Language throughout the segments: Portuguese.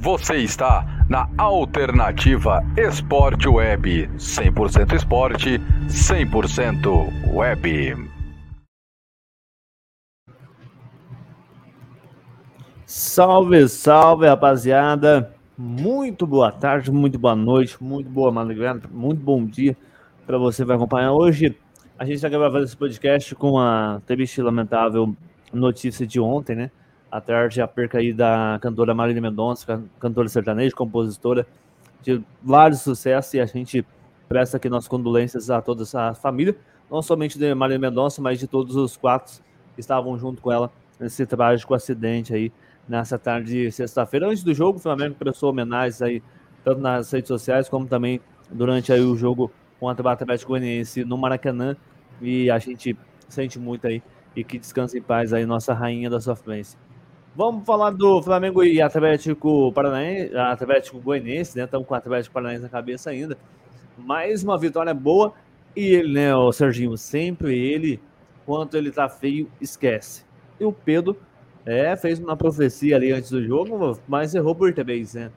Você está na Alternativa Esporte Web. 100% esporte, 100% web. Salve, salve, rapaziada. Muito boa tarde, muito boa noite, muito boa madrugada, muito bom dia para você que vai acompanhar hoje. A gente está gravando esse podcast com a triste lamentável notícia de ontem, né? À tarde a perca aí da cantora Marília Mendonça, cantora sertaneja, compositora de vários sucessos e a gente presta aqui nossas condolências a toda essa família, não somente de Marília Mendonça, mas de todos os quatro que estavam junto com ela nesse trágico acidente aí nessa tarde de sexta-feira. Antes do jogo, o Flamengo prestou homenagens aí tanto nas redes sociais como também durante aí o jogo contra o Atlético Goianiense no Maracanã e a gente sente muito aí e que descanse em paz aí nossa rainha da sofrência. Vamos falar do Flamengo e Atlético Paranaense, Atlético Goianiense, né? Estamos com o Atlético Paranaense na cabeça ainda. Mais uma vitória boa. E ele, né, o Serginho, sempre ele, quando ele tá feio, esquece. E o Pedro, é, fez uma profecia ali antes do jogo, mas errou por três, né?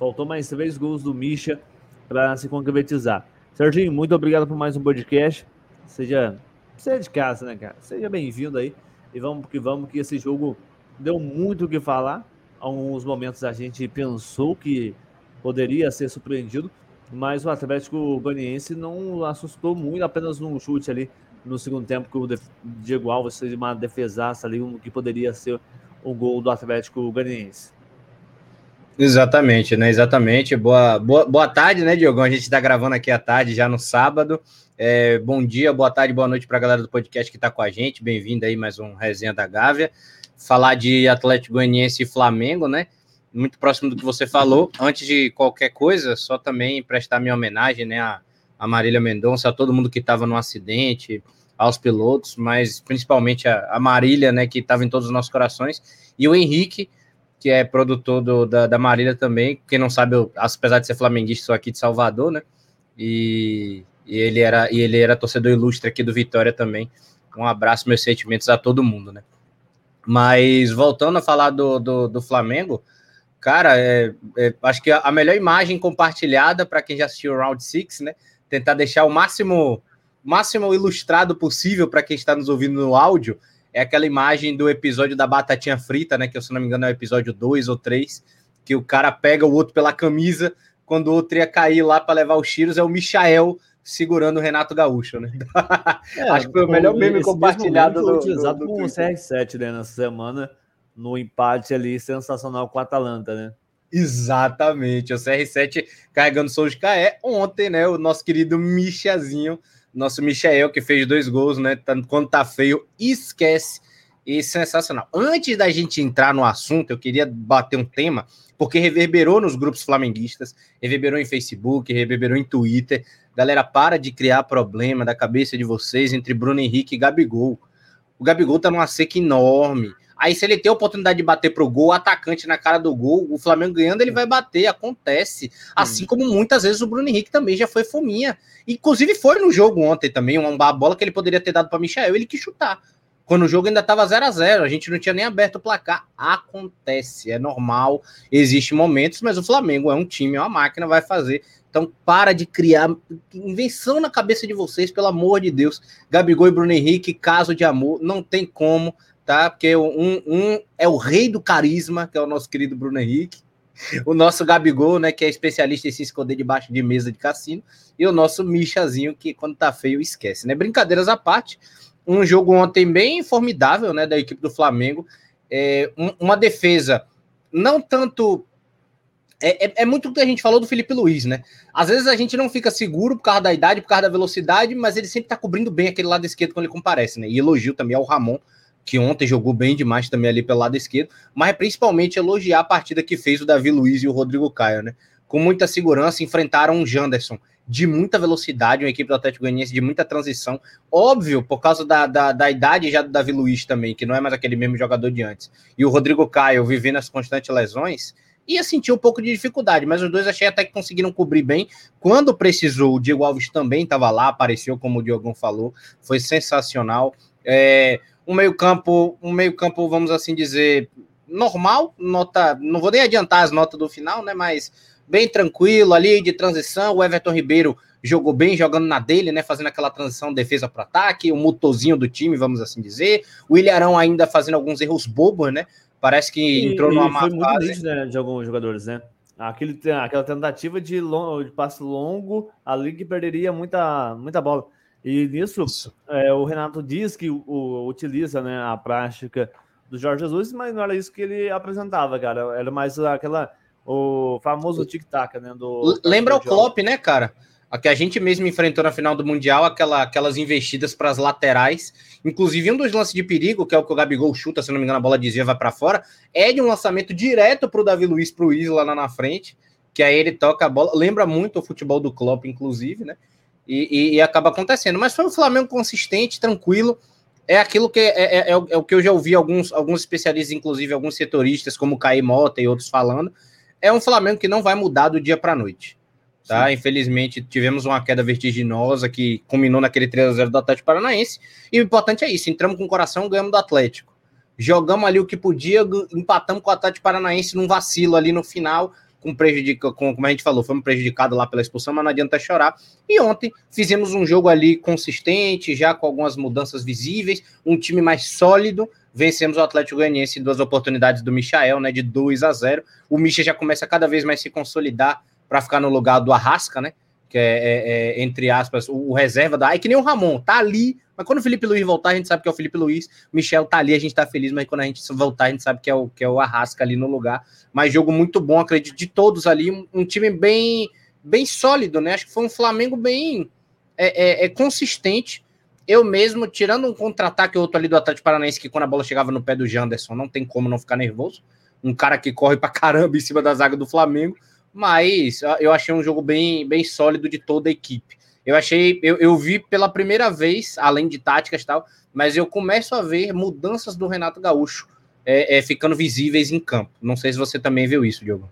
Faltou mais três gols do Misha para se concretizar. Serginho, muito obrigado por mais um podcast. Seja, seja de casa, né, cara? Seja bem-vindo aí. E vamos que vamos, que esse jogo deu muito o que falar. Alguns momentos a gente pensou que poderia ser surpreendido, mas o Atlético Goianiense não assustou muito, apenas num chute ali no segundo tempo que o Diego Alves fez uma defesaça ali, um que poderia ser o gol do Atlético Goianiense. Exatamente, né? Exatamente. Boa, boa, boa tarde, né, Diogão? A gente está gravando aqui à tarde, já no sábado. É, bom dia, boa tarde, boa noite para a galera do podcast que está com a gente. Bem-vindo aí mais um Resenha da Gávea falar de Atlético Goianiense e Flamengo, né? Muito próximo do que você falou. Antes de qualquer coisa, só também prestar minha homenagem, né, a, Marília Mendonça, a todo mundo que estava no acidente, aos pilotos, mas principalmente a, a Marília, né, que estava em todos os nossos corações, e o Henrique, que é produtor do, da, da Marília também. Quem não sabe, eu, apesar de ser flamenguista, sou aqui de Salvador, né? E, e, ele era, e ele era torcedor ilustre aqui do Vitória também. Um abraço, meus sentimentos a todo mundo, né? Mas voltando a falar do, do, do Flamengo, cara, é, é, acho que a melhor imagem compartilhada para quem já assistiu o Round 6, né? Tentar deixar o máximo, máximo ilustrado possível para quem está nos ouvindo no áudio, é aquela imagem do episódio da batatinha frita, né? Que se não me engano é o episódio 2 ou 3, que o cara pega o outro pela camisa, quando o outro ia cair lá para levar os tiros, é o Michael segurando o Renato Gaúcho, né? É, Acho que foi o melhor meme compartilhado do, utilizado do, do com o CR7, né, nessa semana, no empate ali sensacional com a Atalanta, né? Exatamente, o CR7 carregando Souza Caé ontem, né? O nosso querido Michazinho, nosso Michael, que fez dois gols, né? Quando tá feio, esquece. E sensacional. Antes da gente entrar no assunto, eu queria bater um tema, porque reverberou nos grupos flamenguistas, reverberou em Facebook, reverberou em Twitter, Galera, para de criar problema da cabeça de vocês entre Bruno Henrique e Gabigol. O Gabigol tá numa seca enorme. Aí, se ele tem a oportunidade de bater pro gol, atacante na cara do gol, o Flamengo ganhando, ele vai bater, acontece. Assim hum. como muitas vezes o Bruno Henrique também já foi fominha. Inclusive foi no jogo ontem também, uma bola que ele poderia ter dado para Michel, ele que chutar. Quando o jogo ainda estava 0 a 0 a gente não tinha nem aberto o placar. Acontece, é normal, existe momentos, mas o Flamengo é um time, é uma máquina, vai fazer então, para de criar invenção na cabeça de vocês, pelo amor de Deus. Gabigol e Bruno Henrique, caso de amor, não tem como, tá? Porque um, um é o rei do carisma, que é o nosso querido Bruno Henrique. O nosso Gabigol, né, que é especialista em se esconder debaixo de mesa de cassino. E o nosso Michazinho, que quando tá feio esquece, né? Brincadeiras à parte. Um jogo ontem bem formidável, né, da equipe do Flamengo. É, um, uma defesa não tanto é, é, é, muito o que a gente falou do Felipe Luiz, né? Às vezes a gente não fica seguro por causa da idade, por causa da velocidade, mas ele sempre tá cobrindo bem aquele lado esquerdo quando ele comparece, né? E elogio também ao Ramon, que ontem jogou bem demais também ali pelo lado esquerdo, mas principalmente elogiar a partida que fez o Davi Luiz e o Rodrigo Caio, né? Com muita segurança, enfrentaram o Janderson de muita velocidade, uma equipe do Atlético Goianiense de muita transição. Óbvio, por causa da, da, da, idade já do Davi Luiz também, que não é mais aquele mesmo jogador de antes. E o Rodrigo Caio vivendo as constantes lesões, ia sentir um pouco de dificuldade, mas os dois achei até que conseguiram cobrir bem. Quando precisou, o Diego Alves também estava lá, apareceu, como o Diogão falou, foi sensacional. É, um meio-campo, um meio-campo, vamos assim dizer, normal, nota, não vou nem adiantar as notas do final, né? Mas bem tranquilo ali de transição. O Everton Ribeiro jogou bem, jogando na dele, né? Fazendo aquela transição defesa para ataque, o motorzinho do time, vamos assim dizer. O Ilharão ainda fazendo alguns erros bobos, né? Parece que e, entrou numa má foi muito fase. né, de alguns jogadores, né? Aquele, aquela tentativa de, long, de passe longo ali que perderia muita, muita bola. E nisso, é, o Renato diz que o, o, utiliza né, a prática do Jorge Jesus, mas não era isso que ele apresentava, cara. Era mais aquela o famoso tic-tac, né? Do, Lembra o Klopp, né, cara? A que a gente mesmo enfrentou na final do Mundial, aquela, aquelas investidas para as laterais. Inclusive, um dos lances de perigo, que é o que o Gabigol chuta, se não me engano, a bola dizia vai para fora, é de um lançamento direto para o Davi Luiz, para o Isla lá na frente, que aí ele toca a bola. Lembra muito o futebol do Klopp, inclusive, né? E, e, e acaba acontecendo. Mas foi um Flamengo consistente, tranquilo. É aquilo que é, é, é, é, o que eu já ouvi alguns, alguns especialistas, inclusive alguns setoristas, como o Caí Mota e outros falando. É um Flamengo que não vai mudar do dia para a noite. Tá? Infelizmente, tivemos uma queda vertiginosa que culminou naquele 3 a 0 do Atlético Paranaense. E o importante é isso: entramos com o coração, ganhamos do Atlético. Jogamos ali o que podia, empatamos com o Atlético Paranaense num vacilo ali no final, com prejudica, com, como a gente falou, fomos prejudicados lá pela expulsão, mas não adianta chorar. E ontem fizemos um jogo ali consistente, já com algumas mudanças visíveis, um time mais sólido. Vencemos o Atlético Goianiense em duas oportunidades do Michael, né, de 2 a 0. O Micha já começa cada vez mais se consolidar para ficar no lugar do Arrasca, né? Que é, é, é entre aspas, o, o, reserva da. É que nem o Ramon, tá ali, mas quando o Felipe Luiz voltar, a gente sabe que é o Felipe Luiz. Michel tá ali, a gente tá feliz, mas quando a gente voltar, a gente sabe que é o, que é o Arrasca ali no lugar. Mas jogo muito bom, acredito, de todos ali. Um, um time bem, bem sólido, né? Acho que foi um Flamengo bem é, é, é consistente. Eu mesmo, tirando um contra-ataque outro ali do Atlético Paranaense, que quando a bola chegava no pé do Janderson, não tem como não ficar nervoso. Um cara que corre pra caramba em cima da zaga do Flamengo mas eu achei um jogo bem, bem sólido de toda a equipe. Eu achei, eu, eu vi pela primeira vez, além de táticas e tal, mas eu começo a ver mudanças do Renato Gaúcho é, é, ficando visíveis em campo. Não sei se você também viu isso, Diogo.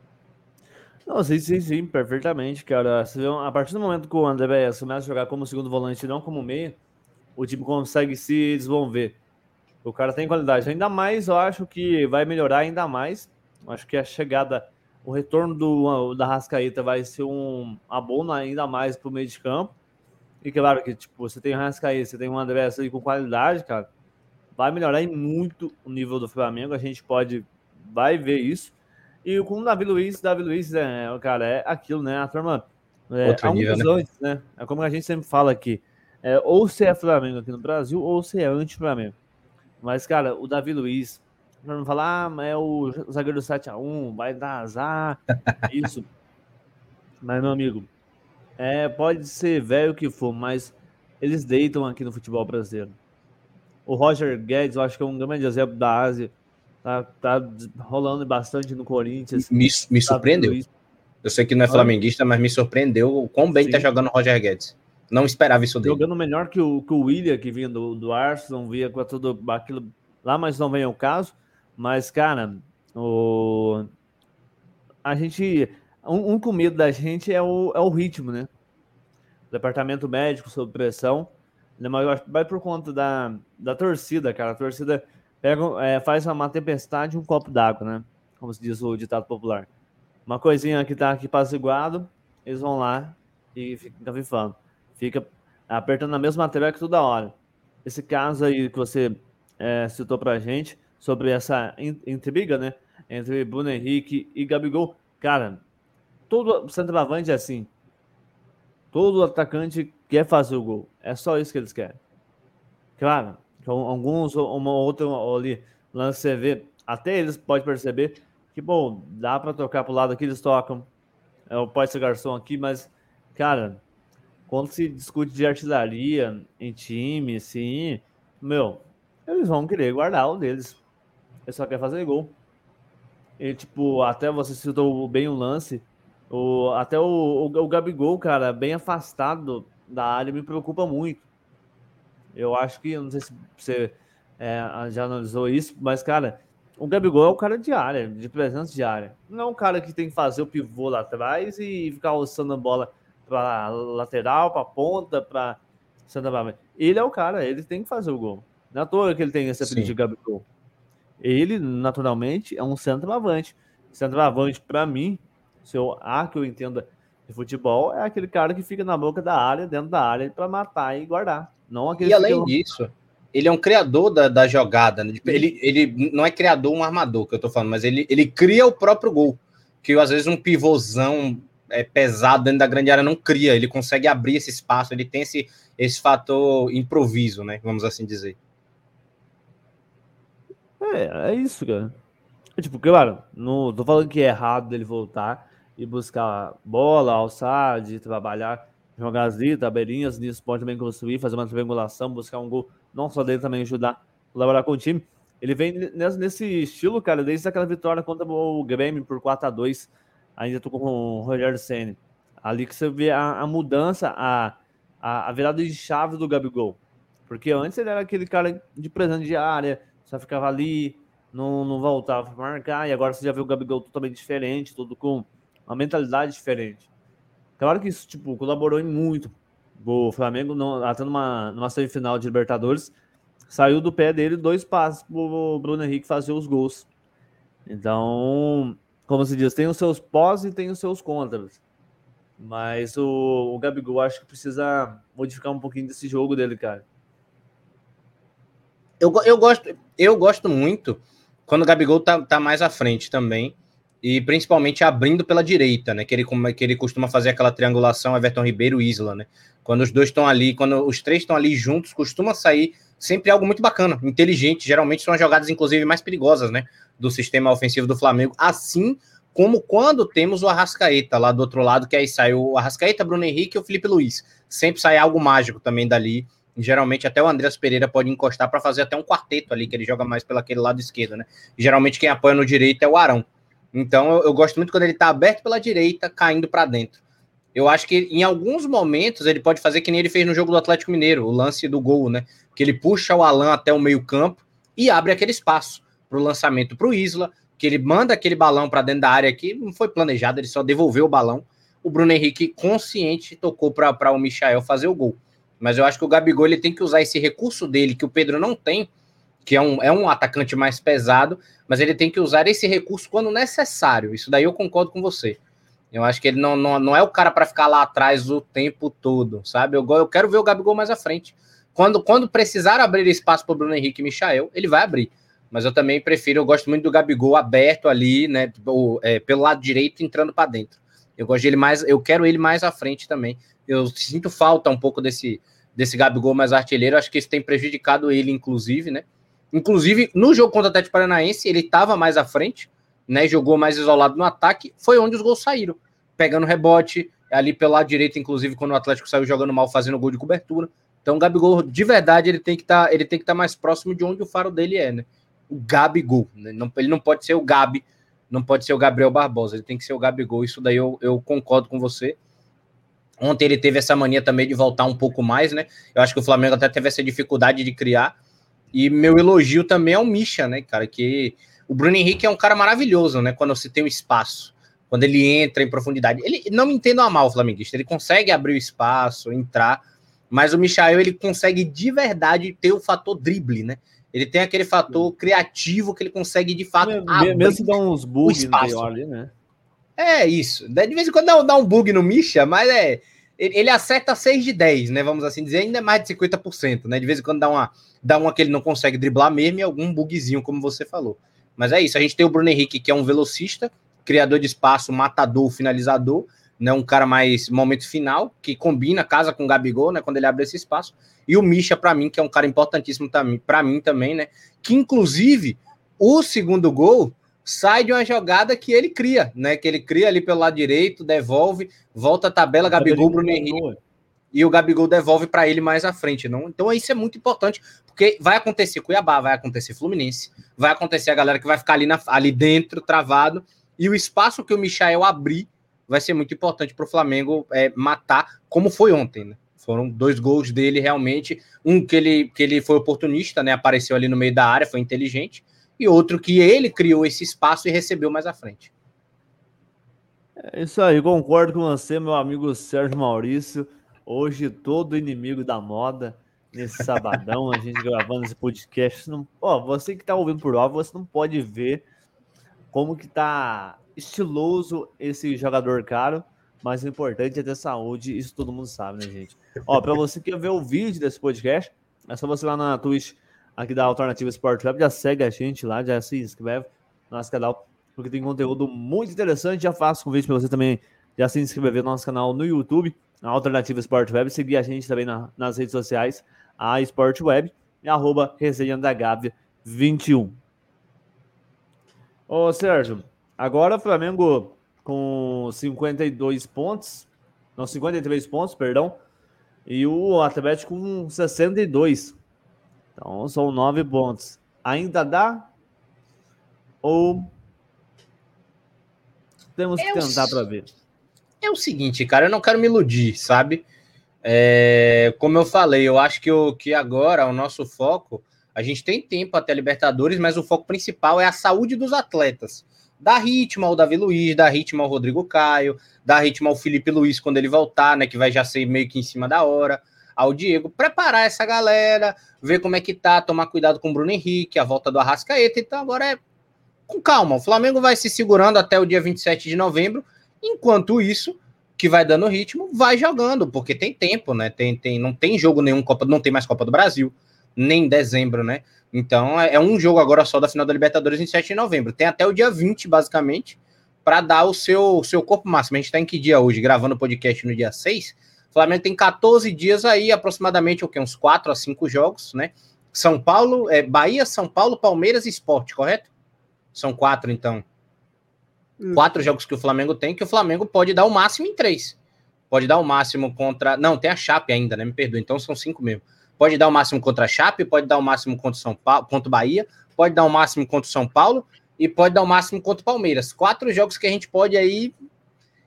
Não, sim, sim, sim, perfeitamente, cara. A partir do momento que o André Bias começa a jogar como segundo volante e não como meia, o time consegue se desenvolver. O cara tem qualidade. Ainda mais, eu acho que vai melhorar ainda mais. Acho que a chegada o retorno do, da Rascaeta vai ser um abono ainda mais para o meio de campo. E claro que, tipo, você tem o Rascaeta, você tem um André aí com qualidade, cara, vai melhorar muito o nível do Flamengo. A gente pode, vai ver isso. E com o Davi Luiz, Davi Luiz, é, cara, é aquilo, né? A turma, é, há nível, né? antes, né? É como a gente sempre fala aqui. É, ou você é Flamengo aqui no Brasil, ou você é anti-Flamengo. Mas, cara, o Davi Luiz, Pra não falar, ah, é o zagueiro 7x1, vai dar azar, isso. Mas, meu amigo, é, pode ser velho que for, mas eles deitam aqui no futebol brasileiro. O Roger Guedes, eu acho que é um grande exemplo da Ásia. Tá, tá rolando bastante no Corinthians. Me, me tá surpreendeu. Eu sei que não é flamenguista, mas me surpreendeu o quão bem tá Sim. tá jogando o Roger Guedes. Não esperava isso dele. Jogando melhor que o, que o William, que vinha do, do Arsenal, via com tudo aquilo lá, mas não vem o caso. Mas, cara, o... a gente. Um, um com medo da gente é o, é o ritmo, né? Departamento médico sob pressão. Né? Mas vai por conta da, da torcida, cara. A torcida pega, é, faz uma tempestade um copo d'água, né? Como se diz o ditado popular. Uma coisinha que tá aqui apaziguado, eles vão lá e ficam fifando. Fica apertando a mesma tela que toda hora. Esse caso aí que você é, citou pra gente, sobre essa intriga, né? Entre Bruno Henrique e Gabigol. Cara, todo centroavante é assim. Todo atacante quer fazer o gol. É só isso que eles querem. Claro, alguns, uma outra ali, lance vê, até eles podem perceber que, bom, dá para tocar para o lado que eles tocam. É, pode ser garçom aqui, mas, cara, quando se discute de artilharia em time, assim, meu, eles vão querer guardar o deles ele só quer fazer gol. E, tipo, até você citou bem o lance. O, até o, o, o Gabigol, cara, bem afastado da área, me preocupa muito. Eu acho que, não sei se você é, já analisou isso, mas, cara, o Gabigol é o cara de área, de presença de área. Não é um cara que tem que fazer o pivô lá atrás e ficar alçando a bola para lateral, para ponta, para Santa Bárbara. Ele é o cara, ele tem que fazer o gol. Não é à toa que ele tem esse apelido de Gabigol. Ele, naturalmente, é um centroavante. Centroavante, para mim, se eu, ah, que eu entenda de futebol, é aquele cara que fica na boca da área, dentro da área, para matar e guardar. Não aquele e além disso, ele é um criador da, da jogada. Né? Tipo, ele, ele não é criador, um armador que eu tô falando, mas ele, ele cria o próprio gol. Que às vezes um pivôzão é, pesado dentro da grande área não cria. Ele consegue abrir esse espaço, ele tem esse, esse fator improviso, né? Vamos assim dizer. É, é isso, cara. É, tipo, claro, não tô falando que é errado dele voltar e buscar bola, alçar, de trabalhar, jogar as tabelinhas, nisso pode também construir, fazer uma triangulação, buscar um gol não só dele também ajudar colaborar com o time. Ele vem nesse estilo, cara, desde aquela vitória contra o Grêmio por 4 a 2 ainda tô com o Rogério Senna. Ali que você vê a, a mudança, a, a, a, virada de chave do Gabigol. Porque antes ele era aquele cara de presente de área, só ficava ali, não, não voltava para marcar, e agora você já vê o Gabigol totalmente diferente, tudo com uma mentalidade diferente. Claro que isso, tipo, colaborou em muito o Flamengo, até numa, numa semifinal de Libertadores, saiu do pé dele dois passos para o Bruno Henrique fazer os gols. Então, como se diz, tem os seus pós e tem os seus contras. Mas o, o Gabigol acho que precisa modificar um pouquinho desse jogo dele, cara. Eu, eu, gosto, eu gosto muito quando o Gabigol tá, tá mais à frente também e principalmente abrindo pela direita, né? Que ele, que ele costuma fazer aquela triangulação Everton Ribeiro e Isla, né? Quando os dois estão ali, quando os três estão ali juntos, costuma sair sempre algo muito bacana, inteligente. Geralmente são as jogadas, inclusive, mais perigosas, né? Do sistema ofensivo do Flamengo. Assim como quando temos o Arrascaeta lá do outro lado, que aí sai o Arrascaeta, Bruno Henrique e o Felipe Luiz. Sempre sai algo mágico também dali. Geralmente até o Andreas Pereira pode encostar para fazer até um quarteto ali, que ele joga mais pelo aquele lado esquerdo, né? Geralmente quem apoia no direito é o Arão. Então eu, eu gosto muito quando ele está aberto pela direita, caindo para dentro. Eu acho que em alguns momentos ele pode fazer que nem ele fez no jogo do Atlético Mineiro, o lance do gol, né? Que ele puxa o Alan até o meio-campo e abre aquele espaço para o lançamento para o Isla, que ele manda aquele balão para dentro da área que não foi planejado, ele só devolveu o balão. O Bruno Henrique consciente tocou para o Michael fazer o gol. Mas eu acho que o Gabigol ele tem que usar esse recurso dele que o Pedro não tem que é um, é um atacante mais pesado, mas ele tem que usar esse recurso quando necessário. Isso daí eu concordo com você. Eu acho que ele não, não, não é o cara para ficar lá atrás o tempo todo, sabe? Eu, eu quero ver o Gabigol mais à frente. Quando, quando precisar abrir espaço para Bruno Henrique e Michael, ele vai abrir. Mas eu também prefiro, eu gosto muito do Gabigol aberto ali, né? Ou, é, pelo lado direito, entrando para dentro. Eu gosto dele mais, eu quero ele mais à frente também. Eu sinto falta um pouco desse, desse Gabigol mais artilheiro. Acho que isso tem prejudicado ele, inclusive, né? Inclusive, no jogo contra o Atlético Paranaense, ele estava mais à frente, né? Jogou mais isolado no ataque, foi onde os gols saíram. Pegando rebote, ali pelo lado direito, inclusive, quando o Atlético saiu jogando mal, fazendo gol de cobertura. Então, o Gabigol, de verdade, ele tem que tá, estar tá mais próximo de onde o faro dele é, né? O Gabigol. Né? Não, ele não pode ser o Gabi, não pode ser o Gabriel Barbosa, ele tem que ser o Gabigol. Isso daí eu, eu concordo com você. Ontem ele teve essa mania também de voltar um pouco mais, né? Eu acho que o Flamengo até teve essa dificuldade de criar. E meu elogio também é o Misha, né, cara? Que o Bruno Henrique é um cara maravilhoso, né? Quando você tem um espaço, quando ele entra em profundidade. Ele não me entendo a mal, flamenguista. Ele consegue abrir o espaço, entrar, mas o Michael ele consegue de verdade ter o fator drible, né? Ele tem aquele fator criativo que ele consegue de fato. Mesmo, mesmo dá uns bugs ali, né? É isso. De vez em quando dá, um bug no Misha, mas é. Ele, acerta 6 de 10, né? Vamos assim dizer, ainda mais de 50%, né? De vez em quando dá uma, dá uma que ele não consegue driblar mesmo e algum bugzinho, como você falou. Mas é isso, a gente tem o Bruno Henrique, que é um velocista, criador de espaço, matador, finalizador, né? Um cara mais momento final, que combina, casa com o Gabigol, né? Quando ele abre esse espaço. E o Misha, para mim, que é um cara importantíssimo para mim também, né? Que inclusive o segundo gol sai de uma jogada que ele cria, né? Que ele cria ali pelo lado direito, devolve, volta a tabela, Gabigol, Bruno Henrique. E o Gabigol devolve para ele mais à frente. Não? Então isso é muito importante, porque vai acontecer Cuiabá, vai acontecer Fluminense, vai acontecer a galera que vai ficar ali, na, ali dentro, travado, e o espaço que o Michael abrir vai ser muito importante para o Flamengo é, matar, como foi ontem, né? Foram dois gols dele realmente. Um que ele, que ele foi oportunista, né? Apareceu ali no meio da área, foi inteligente e outro que ele criou esse espaço e recebeu mais à frente. É isso aí, concordo com você, meu amigo Sérgio Maurício. Hoje, todo inimigo da moda nesse sabadão, a gente gravando esse podcast. Não, ó, você que tá ouvindo por áudio, você não pode ver como que tá estiloso esse jogador caro, mas o importante é ter saúde, isso todo mundo sabe, né, gente? Ó, para você que quer ver o vídeo desse podcast, é só você lá na Twitch aqui da Alternativa Sport Web, já segue a gente lá, já se inscreve no nosso canal, porque tem conteúdo muito interessante. Já faço convite para você também já se inscrever no nosso canal no YouTube, na Alternativa Sport Web, seguir a gente também na, nas redes sociais, a Sport Web e arroba resenha da Gávea 21. Ô Sérgio, agora o Flamengo com 52 pontos, não, 53 pontos, perdão, e o Atlético com 62. Então são 9 pontos. Ainda dá? Ou temos que tentar para ver? É o seguinte, cara, eu não quero me iludir, sabe? É, como eu falei, eu acho que, o, que agora o nosso foco, a gente tem tempo até Libertadores, mas o foco principal é a saúde dos atletas. Dá ritmo ao Davi Luiz, dá ritmo ao Rodrigo Caio, dá ritmo ao Felipe Luiz quando ele voltar, né? Que vai já ser meio que em cima da hora. Ao Diego, preparar essa galera, ver como é que tá, tomar cuidado com o Bruno Henrique, a volta do Arrascaeta. Então agora é com calma. O Flamengo vai se segurando até o dia 27 de novembro. Enquanto isso, que vai dando ritmo, vai jogando, porque tem tempo, né? Tem, tem, não tem jogo nenhum, Copa, não tem mais Copa do Brasil, nem dezembro, né? Então é, é um jogo agora só da final da Libertadores em 7 de novembro. Tem até o dia 20, basicamente, para dar o seu, seu corpo máximo. A gente está em que dia hoje? Gravando o podcast no dia 6. O Flamengo tem 14 dias aí, aproximadamente o que? Uns 4 a 5 jogos, né? São Paulo, é, Bahia, São Paulo, Palmeiras e Esporte, correto? São quatro, então. Quatro jogos que o Flamengo tem, que o Flamengo pode dar o máximo em três. Pode dar o máximo contra. Não, tem a Chape ainda, né? Me perdoa. Então são cinco mesmo. Pode dar o máximo contra a Chape, pode dar o máximo contra São Paulo, contra o Bahia, pode dar o máximo contra o São Paulo e pode dar o máximo contra o Palmeiras. Quatro jogos que a gente pode aí.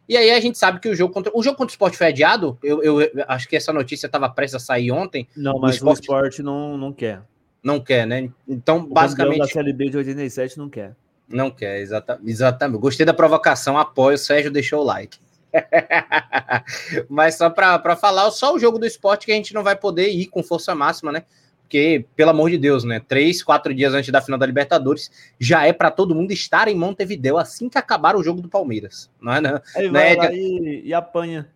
E aí a gente sabe que o jogo contra o jogo contra o Sport foi adiado. Eu, eu, acho que essa notícia estava prestes a sair ontem. Não, mas o Sport, não, não quer. Não quer, né? Então, o basicamente. da Série B de 87 não quer. Não quer, exata, exatamente. Gostei da provocação, apoio. O Sérgio deixou o like. Mas só para falar, só o jogo do esporte que a gente não vai poder ir com força máxima, né? Porque, pelo amor de Deus, né? Três, quatro dias antes da final da Libertadores, já é para todo mundo estar em Montevideo assim que acabar o jogo do Palmeiras. Não é, não. Aí vai não é, e, e apanha.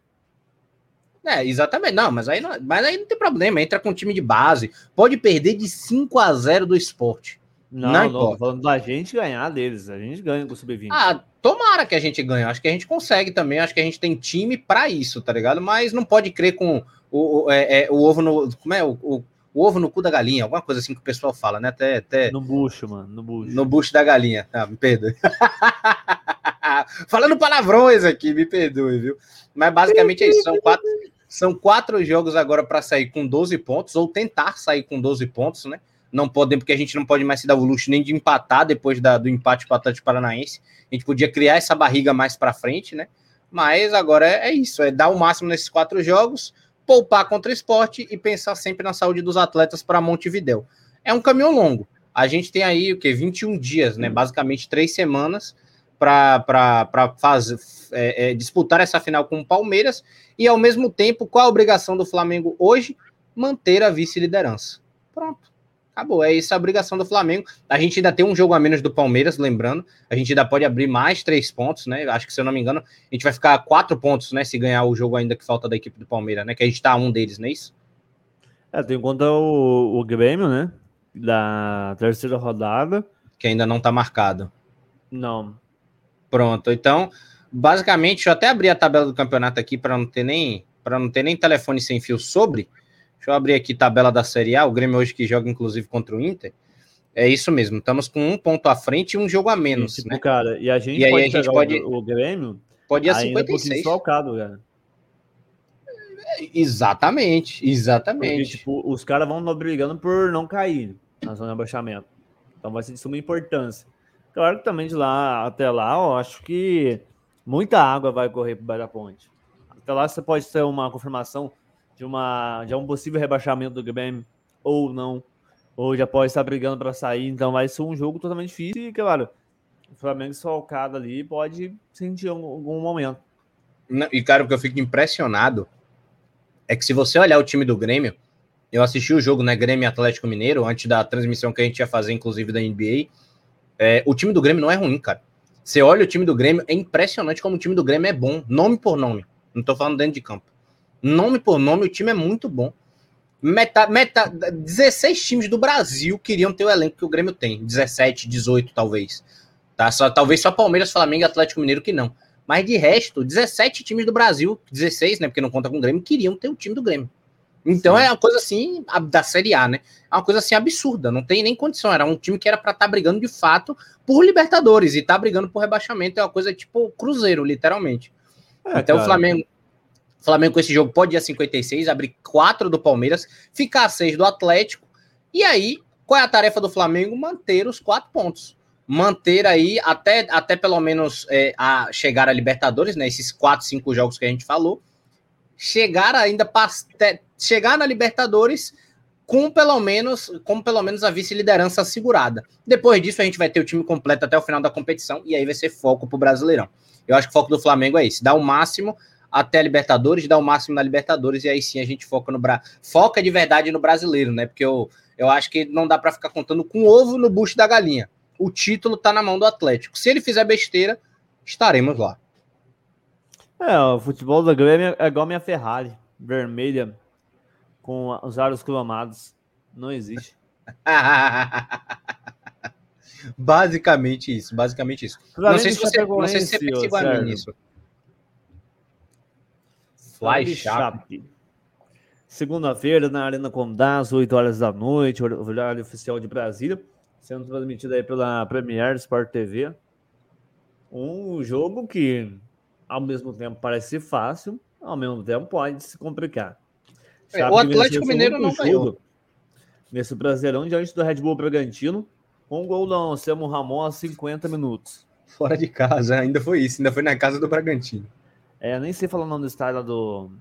É, exatamente. Não, mas aí não, mas aí não tem problema. Entra com time de base. Pode perder de 5 a 0 do esporte. Não, não, não falando da gente ganhar deles. A gente ganha com o Sub-20. Ah, tomara que a gente ganhe. Acho que a gente consegue também. Acho que a gente tem time para isso, tá ligado? Mas não pode crer com o, o, é, é, o ovo no. Como é? O, o, o, ovo no cu da galinha, alguma coisa assim que o pessoal fala, né? Até. até... No bucho, mano. No bucho. No bucho da galinha. Ah, me perdoe. Falando palavrões aqui, me perdoe, viu? Mas basicamente é isso. São quatro, são quatro jogos agora para sair com 12 pontos, ou tentar sair com 12 pontos, né? não podem, porque a gente não pode mais se dar o luxo nem de empatar depois da, do empate para o Atlético Paranaense. A gente podia criar essa barriga mais para frente, né? Mas agora é, é, isso, é dar o máximo nesses quatro jogos, poupar contra o esporte e pensar sempre na saúde dos atletas para Montevideo. É um caminho longo. A gente tem aí o que 21 dias, né? Basicamente três semanas para é, é, disputar essa final com o Palmeiras e ao mesmo tempo, qual a obrigação do Flamengo hoje? Manter a vice-liderança. Pronto acabou. É isso a obrigação do Flamengo. A gente ainda tem um jogo a menos do Palmeiras, lembrando. A gente ainda pode abrir mais três pontos, né? Acho que, se eu não me engano, a gente vai ficar quatro pontos, né? Se ganhar o jogo ainda que falta da equipe do Palmeiras, né? Que a gente tá um deles, não é isso? É, tem conta o, o Grêmio, né? Da terceira rodada. Que ainda não tá marcado. Não. Pronto, então, basicamente, deixa eu até abrir a tabela do campeonato aqui para não ter nem para não ter nem telefone sem fio sobre. Deixa eu abrir aqui tabela da Série A. O Grêmio hoje que joga, inclusive, contra o Inter. É isso mesmo. Estamos com um ponto à frente e um jogo a menos. tipo, né? cara, e a gente e aí pode, a gente pode o, Grêmio. Pode ir a 56. Desfalcado, cara. Exatamente, exatamente. Porque, tipo, os caras vão brigando por não cair na zona de abaixamento. Então vai ser de suma importância. Claro que também de lá até lá, eu acho que muita água vai correr para da ponte. Até lá você pode ter uma confirmação de, uma, de um possível rebaixamento do Grêmio ou não, já pode estar brigando para sair, então vai ser um jogo totalmente difícil e, claro, o Flamengo solcado ali pode sentir algum momento. E, cara, o que eu fico impressionado é que se você olhar o time do Grêmio, Eu assisti o jogo, né, Grêmio Atlético Mineiro, antes da transmissão que a gente ia fazer, inclusive, da NBA. É, o time do Grêmio não é ruim, cara. Você olha o time do Grêmio, é impressionante como o time do Grêmio é bom, nome por nome. Não tô falando dentro de campo. Nome por nome, o time é muito bom. Meta, meta, 16 times do Brasil queriam ter o elenco que o Grêmio tem. 17, 18, talvez. Tá? Só, talvez só Palmeiras, Flamengo e Atlético Mineiro que não. Mas de resto, 17 times do Brasil, 16, né? Porque não conta com o Grêmio, queriam ter o time do Grêmio. Então Sim. é uma coisa assim, da Série A, né? É uma coisa assim absurda, não tem nem condição. Era um time que era para estar tá brigando de fato por Libertadores e tá brigando por rebaixamento. É uma coisa tipo Cruzeiro, literalmente. É, então cara. o Flamengo. Flamengo com esse jogo pode ir a 56, abrir 4 do Palmeiras, ficar a 6 do Atlético. E aí, qual é a tarefa do Flamengo? Manter os quatro pontos. Manter aí até, até pelo menos é, a chegar a Libertadores, né? Esses 4, 5 jogos que a gente falou. Chegar ainda chegar na Libertadores com pelo menos, com pelo menos a vice-liderança assegurada. Depois disso, a gente vai ter o time completo até o final da competição e aí vai ser foco pro Brasileirão. Eu acho que o foco do Flamengo é esse: dar o máximo até a Libertadores, dar o máximo na Libertadores, e aí sim a gente foca no Bra... foca de verdade no brasileiro, né? Porque eu, eu acho que não dá para ficar contando com ovo no bucho da galinha. O título tá na mão do Atlético. Se ele fizer besteira, estaremos lá. É, o futebol da Grêmio é igual minha Ferrari, vermelha, com os aros cromados. Não existe. basicamente isso, basicamente isso. Não sei, se você, não sei se você pensa igual a mim nisso. Fly Chape. Segunda-feira, na Arena Condá, às 8 horas da noite, horário oficial de Brasília, sendo transmitido aí pela Premier Sport TV. Um jogo que, ao mesmo tempo, parece fácil, ao mesmo tempo pode se complicar. É, o Atlético Mineiro não ganhou. Nesse Brasileirão, diante do Red Bull Bragantino, com um gol do Anselmo Ramon a 50 minutos. Fora de casa, ainda foi isso, ainda foi na casa do Bragantino. É, nem sei falar o nome do estádio do.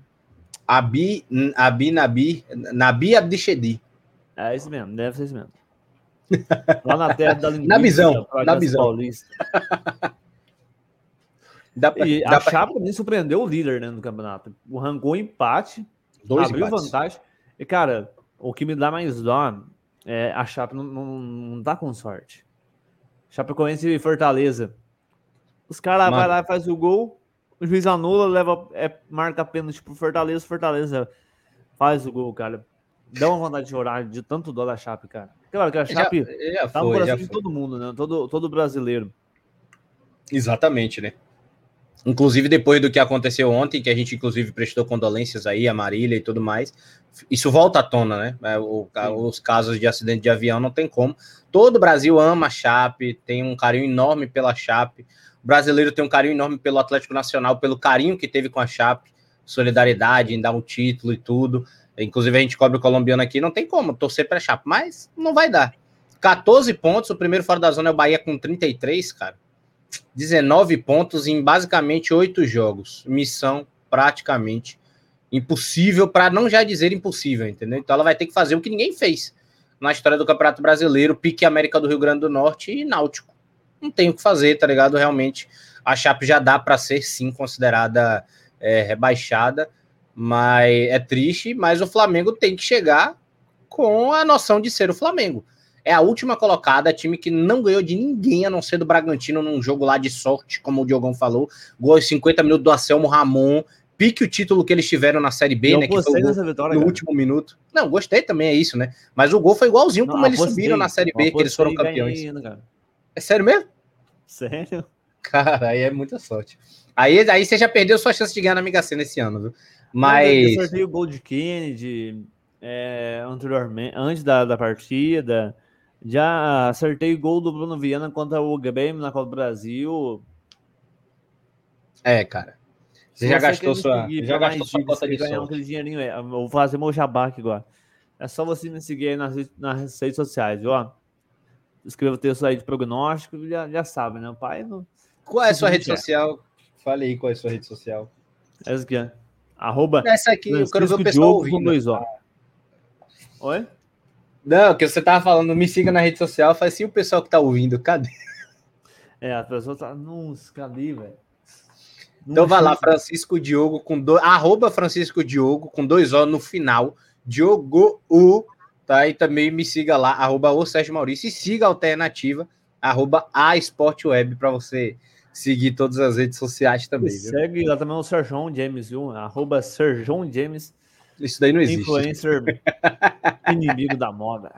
Abi, Abi Nabi, Nabi Abdichedi. É isso mesmo, deve ser isso mesmo. Lá na terra da linguiça. Na visão, na visão. Paulista. Dá pra, e dá a pra... Chapa também surpreendeu o líder né, no campeonato. O arrancou empate, Dois abriu empates. vantagem. E, cara, o que me dá mais dó é a Chapa não, não, não tá com sorte. Chapecoense e Fortaleza. Os caras vão lá e faz o gol, o juiz anula, leva, é, marca pênalti pro Fortaleza, Fortaleza faz o gol, cara. Dá uma vontade de chorar de tanto dó da Chape, cara. Claro que a Chape já, já tá no coração de todo mundo, né? Todo, todo brasileiro. Exatamente, né? Inclusive, depois do que aconteceu ontem, que a gente, inclusive, prestou condolências aí, a Marília e tudo mais, isso volta à tona, né? É, o, os casos de acidente de avião não tem como. Todo o Brasil ama a Chape, tem um carinho enorme pela Chape. O brasileiro tem um carinho enorme pelo Atlético Nacional, pelo carinho que teve com a Chape, solidariedade em dar um título e tudo. Inclusive, a gente cobre o colombiano aqui, não tem como torcer para a Chape, mas não vai dar. 14 pontos, o primeiro fora da zona é o Bahia com 33, cara. 19 pontos em basicamente oito jogos. Missão praticamente impossível, para não já dizer impossível, entendeu? Então ela vai ter que fazer o que ninguém fez na história do Campeonato Brasileiro, pique América do Rio Grande do Norte e Náutico. Não tem o que fazer, tá ligado? Realmente a Chape já dá para ser sim considerada é, rebaixada, mas é triste, mas o Flamengo tem que chegar com a noção de ser o Flamengo. É a última colocada, time que não ganhou de ninguém, a não ser do Bragantino, num jogo lá de sorte, como o Diogão falou. Gol 50 minutos do Anselmo Ramon. Pique o título que eles tiveram na Série B, né? Que foi vitória, no cara. último minuto. Não, gostei também, é isso, né? Mas o gol foi igualzinho não, como eles subiram na Série B, que eles foram campeões. é sério mesmo? Sério? Cara, aí é muita sorte. Aí, aí você já perdeu sua chance de ganhar na Mega Sena esse ano, viu? Mas. Eu sorteio o gol de Kennedy é, anteriormente, antes da, da partida. Já acertei gol do Bruno Viana contra o Grêmio na Copa do Brasil. É, cara. Você já gastou sua, já gastou sua cota de ganhar aquele dinheirinho aí. vou fazer meu jabá aqui agora. É só você me seguir aí nas, nas redes sociais, viu? Escreva o texto aí de prognóstico, já, já sabe, né? O pai não... Qual é a sua rede social? Fale aí qual é a sua rede social. Essa aqui, é. Arroba. Essa aqui, eu quero ver o pessoal ouvindo. Com dois, ó. Oi? Não, que você tava falando, me siga na rede social, faz assim o pessoal que tá ouvindo, cadê? É, a pessoa tá, nossa, cadê, velho? Então vai lá, Francisco Diogo com dois, arroba Francisco Diogo com dois O no final, Diogo U, tá? E também me siga lá, arroba o Sérgio Maurício, e siga a alternativa, arroba a Sport Web, para você seguir todas as redes sociais também. Viu? Segue lá também o Sérgio James, viu? Arroba Sérgio James. Isso daí não existe. Influencer inimigo da moda.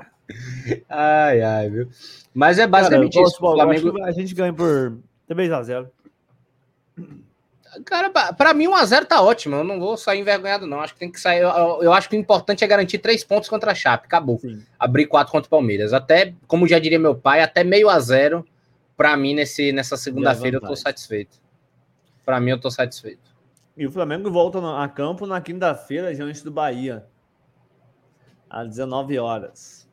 Ai, ai, viu? Mas é basicamente Cara, isso. Flamengo... A gente ganha por 3x0. Cara, para mim 1x0 tá ótimo. Eu não vou sair envergonhado, não. Acho que tem que sair. Eu, eu acho que o importante é garantir três pontos contra a Chape. Acabou. Sim. Abrir quatro contra o Palmeiras. Até, como já diria meu pai, até meio a zero. Para mim, nesse, nessa segunda-feira, eu tô satisfeito. Para mim, eu tô satisfeito. E o Flamengo volta a campo na quinta-feira, diante do Bahia. Às 19 horas.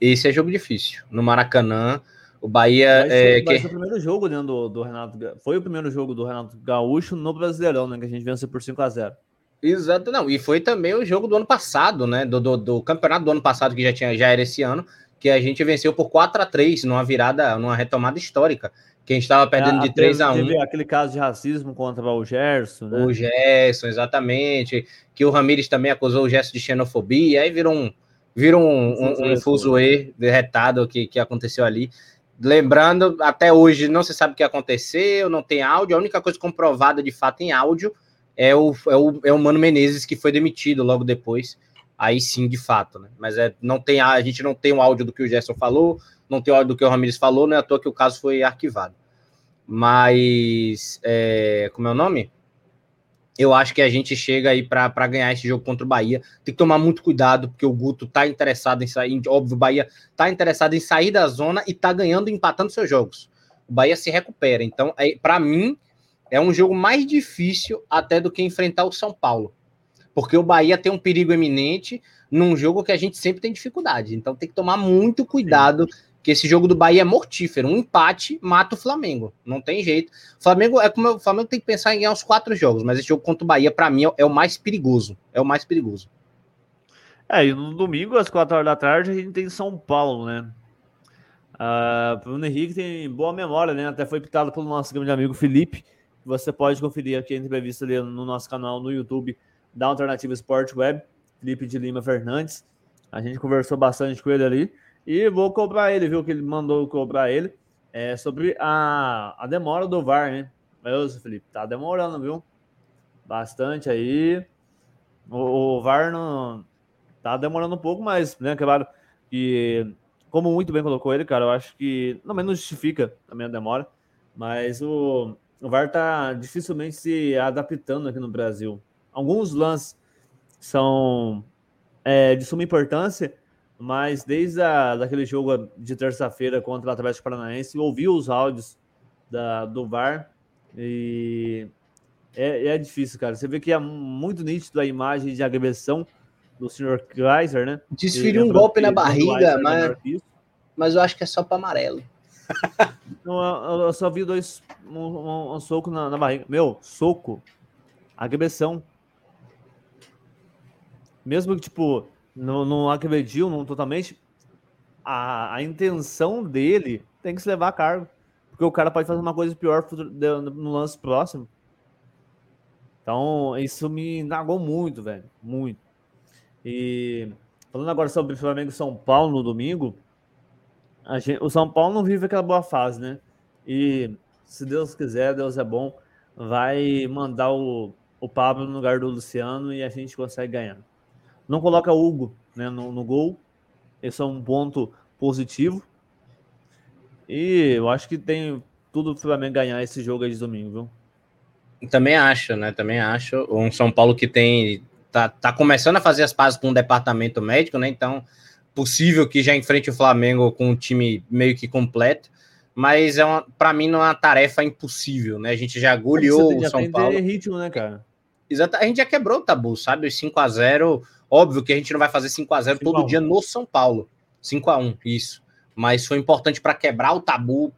Esse é jogo difícil. No Maracanã, o Bahia. Ser, é, que... o primeiro jogo né, do, do Renato. Foi o primeiro jogo do Renato Gaúcho no Brasileirão, né? Que a gente venceu por 5 a 0 Exato, não. E foi também o jogo do ano passado, né? Do, do, do, campeonato do ano passado, que já, tinha, já era esse ano, que a gente venceu por 4 a 3 numa virada, numa retomada histórica. Que a gente estava perdendo é, de 3 a 1 Teve aquele caso de racismo contra o Gerson, né? O Gerson, exatamente. Que o Ramires também acusou o Gerson de xenofobia, aí virou um, virou um, um, um fuzuê derretado que, que aconteceu ali. Lembrando, até hoje não se sabe o que aconteceu, não tem áudio. A única coisa comprovada de fato em áudio é o, é o, é o Mano Menezes que foi demitido logo depois. Aí sim, de fato, né? Mas é, não tem, a gente não tem o áudio do que o Gerson falou, não tem áudio do que o Ramires falou, não é à toa que o caso foi arquivado. Mas, é, como é o nome? eu acho que a gente chega aí para ganhar esse jogo contra o Bahia. Tem que tomar muito cuidado, porque o Guto tá interessado em sair. Óbvio, o Bahia tá interessado em sair da zona e tá ganhando e empatando seus jogos. O Bahia se recupera. Então, é, para mim, é um jogo mais difícil até do que enfrentar o São Paulo. Porque o Bahia tem um perigo eminente num jogo que a gente sempre tem dificuldade. Então tem que tomar muito cuidado. Que esse jogo do Bahia é mortífero. Um empate mata o Flamengo. Não tem jeito. O Flamengo é como o Flamengo tem que pensar em ganhar os quatro jogos, mas esse jogo contra o Bahia, para mim, é o mais perigoso. É o mais perigoso. É, e no domingo, às quatro horas da tarde, a gente tem São Paulo, né? Uh, Bruno Henrique tem boa memória, né? Até foi pitado pelo nosso grande amigo Felipe. Você pode conferir aqui a entrevista ali no nosso canal no YouTube da Alternativa Sport Web, Felipe de Lima Fernandes. A gente conversou bastante com ele ali. E vou cobrar ele, viu? Que ele mandou cobrar ele. É sobre a, a demora do VAR, né? Meu Felipe, tá demorando, viu? Bastante aí. O, o VAR não. Tá demorando um pouco, mas, né, claro, que, como muito bem colocou ele, cara, eu acho que. Não, não justifica também a demora. Mas o, o VAR tá dificilmente se adaptando aqui no Brasil. Alguns lances são é, de suma importância mas desde a, daquele jogo de terça-feira contra o Atlético Paranaense, ouvi os áudios da, do VAR e é, é, difícil, cara. Você vê que é muito nítido a imagem de agressão do senhor Kaiser, né? Desferiu um golpe na barriga, mas, mas eu acho que é só para amarelo. Não, eu, eu, só vi dois um, um, um soco na, na, barriga. Meu, soco, agressão. Mesmo que, tipo, não, não agrediu não, totalmente, a, a intenção dele tem que se levar a cargo. Porque o cara pode fazer uma coisa pior no lance próximo. Então, isso me indagou muito, velho. Muito. E falando agora sobre Flamengo e São Paulo no domingo, gente, o São Paulo não vive aquela boa fase, né? E se Deus quiser, Deus é bom, vai mandar o, o Pablo no lugar do Luciano e a gente consegue ganhar. Não coloca Hugo né, no, no gol. Esse é um ponto positivo. E eu acho que tem tudo para o Flamengo ganhar esse jogo aí de domingo, viu? Também acho, né? Também acho. Um São Paulo que tem. Tá, tá começando a fazer as pazes com o departamento médico, né? Então, possível que já enfrente o Flamengo com um time meio que completo. Mas é para mim não é uma tarefa impossível, né? A gente já goleou o São Paulo. ritmo, né, cara? Exato, a gente já quebrou o tabu, sabe? 5 a 0 Óbvio que a gente não vai fazer 5 a 0 todo dia no São Paulo. 5 a 1 isso. Mas foi importante para quebrar o tabu.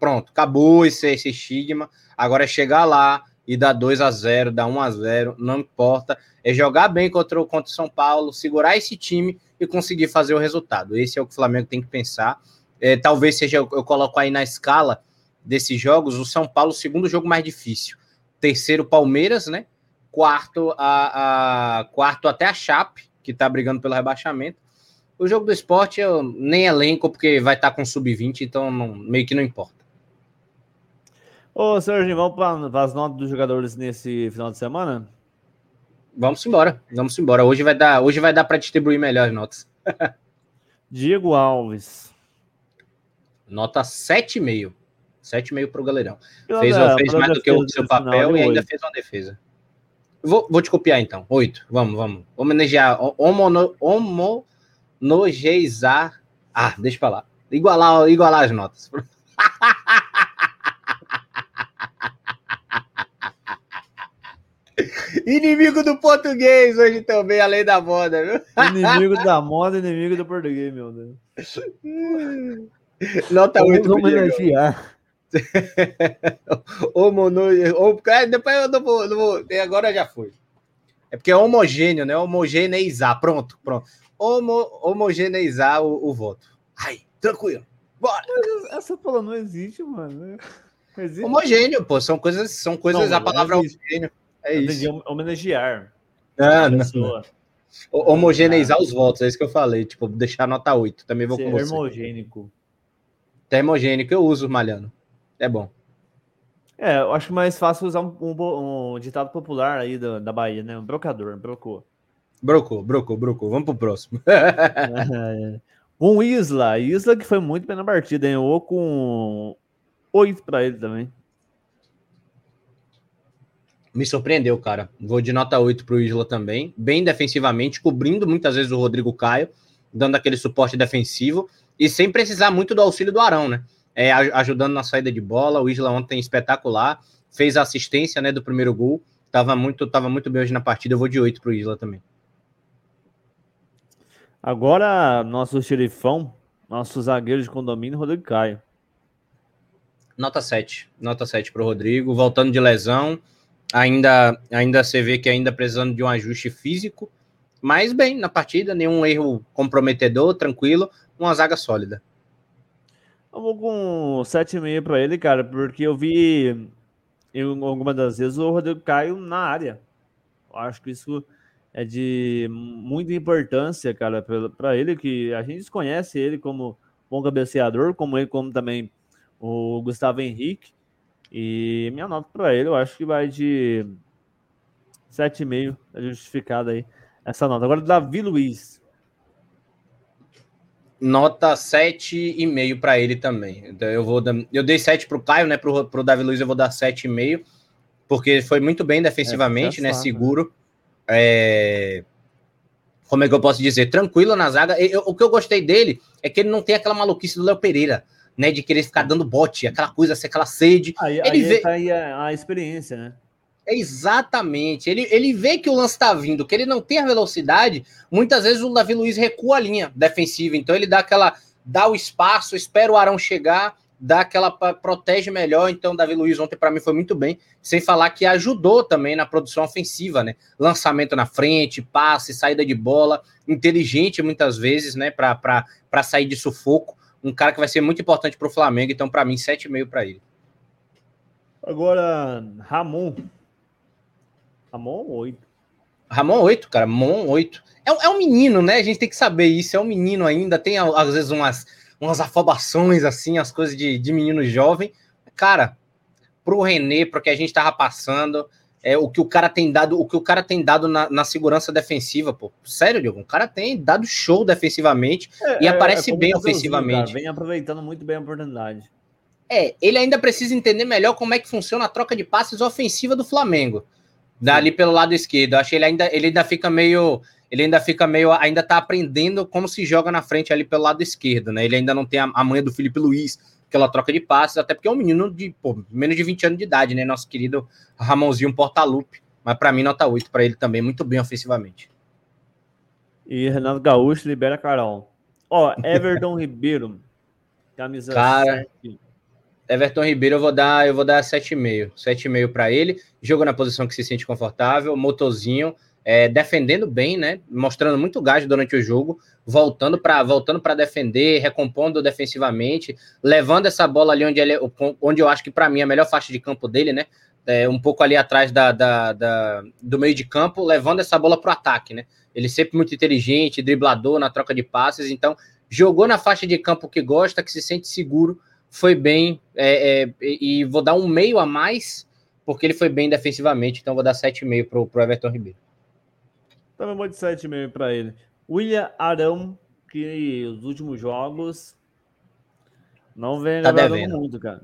Pronto, acabou esse, esse estigma. Agora é chegar lá e dar 2 a 0 dar 1 a 0 não importa. É jogar bem contra o contra o São Paulo, segurar esse time e conseguir fazer o resultado. Esse é o que o Flamengo tem que pensar. É, talvez seja, eu, eu coloco aí na escala desses jogos, o São Paulo, o segundo jogo mais difícil. Terceiro, Palmeiras, né? Quarto a, a, quarto até a Chape, que tá brigando pelo rebaixamento. O jogo do esporte eu nem elenco, porque vai estar tá com sub-20, então não, meio que não importa. Ô, Sérgio, vamos para as notas dos jogadores nesse final de semana? Vamos embora, vamos embora. Hoje vai dar, hoje vai dar para distribuir melhor as notas. Diego Alves. Nota 7,5. 7,5 para o Galerão. Fez, fez mais do que o seu papel e ainda fez uma defesa. Vou, vou te copiar então. 8. Vamos, vamos. Homenagear. Homono, homonogeizar. Ah, deixa pra lá. Igualar, igualar as notas. Inimigo do português hoje também, além da moda, viu? Inimigo da moda, inimigo do português, meu Deus. Nota 8 Vamos homenagear. Homono... É, depois eu não vou, não vou. Agora já foi. É porque é homogêneo, né? Homogeneizar. Pronto, pronto. Homo... Homogeneizar o, o voto. Ai, tranquilo. Bora. Essa palavra não existe, mano. Existe. Homogêneo, pô. São coisas. São coisas. Não, a palavra homogêneo. É isso. Homenagear. Ah, não. Homogeneizar ah. os votos, é isso que eu falei. Tipo, deixar nota 8. Também vou Ser com você. Termogênico. Termogênico eu uso, Malhano. É bom. É, eu acho mais fácil usar um, um, um ditado popular aí da, da Bahia, né? Um brocador, brocou. Brocou, brocou, brocou. Vamos pro próximo. um Isla, Isla que foi muito bem na partida, ganhou com 8 para ele também. Me surpreendeu, cara. Vou de nota 8 pro Isla também. Bem defensivamente, cobrindo muitas vezes o Rodrigo Caio, dando aquele suporte defensivo e sem precisar muito do auxílio do Arão, né? É, ajudando na saída de bola. O Isla ontem espetacular, fez a assistência né, do primeiro gol. Tava muito, tava muito bem hoje na partida. Eu vou de 8 pro Isla também. Agora, nosso xerifão, nosso zagueiro de condomínio, Rodrigo Caio. Nota 7. Nota 7 pro Rodrigo. Voltando de lesão ainda, ainda você vê que ainda precisando de um ajuste físico, mas bem na partida, nenhum erro comprometedor, tranquilo, uma zaga sólida. Eu vou com 7,5 para ele, cara, porque eu vi em algumas das vezes o Rodrigo Caio na área. Eu acho que isso é de muita importância, cara, para ele, que a gente desconhece ele como bom cabeceador, como ele, como também o Gustavo Henrique. E minha nota para ele, eu acho que vai de 7,5, é justificada aí essa nota. Agora, Davi Luiz. Nota 7,5 para ele também. Então, eu vou dar, eu dei 7 para o Caio, né? Para o Davi Luiz eu vou dar 7,5, porque foi muito bem defensivamente, é, né? Seguro. É... Como é que eu posso dizer? Tranquilo na zaga. Eu, o que eu gostei dele é que ele não tem aquela maluquice do Léo Pereira né, de querer ficar dando bote, aquela coisa, assim, aquela sede. Aí, ele aí vê... tá aí a, a, experiência, né? Exatamente. Ele, ele vê que o lance tá vindo, que ele não tem a velocidade. Muitas vezes o Davi Luiz recua a linha defensiva, então ele dá aquela, dá o espaço, espera o Arão chegar, dá aquela protege melhor. Então, o Davi Luiz ontem para mim foi muito bem, sem falar que ajudou também na produção ofensiva, né? Lançamento na frente, passe, saída de bola, inteligente muitas vezes, né? Para sair de sufoco um cara que vai ser muito importante para o Flamengo. Então, para mim, 7,5 para ele. Agora, Ramon. Ramon 8. Ramon 8, cara. Ramon 8. É, é um menino, né? A gente tem que saber isso. É um menino ainda. Tem, às vezes, umas, umas afobações, assim, as coisas de, de menino jovem. Cara, pro René, pro que a gente tava passando, é o que o cara tem dado, o que o cara tem dado na, na segurança defensiva, pô. Sério, Diogo, o cara tem dado show defensivamente é, e aparece é, bem ofensivamente. vem aproveitando muito bem a oportunidade. É, ele ainda precisa entender melhor como é que funciona a troca de passes ofensiva do Flamengo. Dali pelo lado esquerdo. Eu acho que ele ainda, ele ainda fica meio. Ele ainda fica meio. Ainda tá aprendendo como se joga na frente ali pelo lado esquerdo, né? Ele ainda não tem a, a manha do Felipe Luiz, aquela troca de passes, até porque é um menino de pô, menos de 20 anos de idade, né? Nosso querido Ramonzinho Portalupe. Mas para mim, nota 8 para ele também, muito bem ofensivamente. E Renato Gaúcho libera Carol. Ó, Everton Ribeiro, camisa Cara, 7. Everton Ribeiro eu vou dar, eu vou dar 7,5. 7,5 para ele. Jogo na posição que se sente confortável, motorzinho, é, defendendo bem, né? Mostrando muito gás durante o jogo, voltando para voltando para defender, recompondo defensivamente, levando essa bola ali onde ele, onde eu acho que para mim é a melhor faixa de campo dele, né? é, um pouco ali atrás da, da, da, do meio de campo, levando essa bola para o ataque, né? Ele sempre muito inteligente, driblador na troca de passes, então jogou na faixa de campo que gosta, que se sente seguro, foi bem, é, é, e vou dar um meio a mais, porque ele foi bem defensivamente, então vou dar 7,5 para o Everton Ribeiro. Também vou de 7,5 para ele. William Arão, que os últimos jogos não vem tá muito, cara.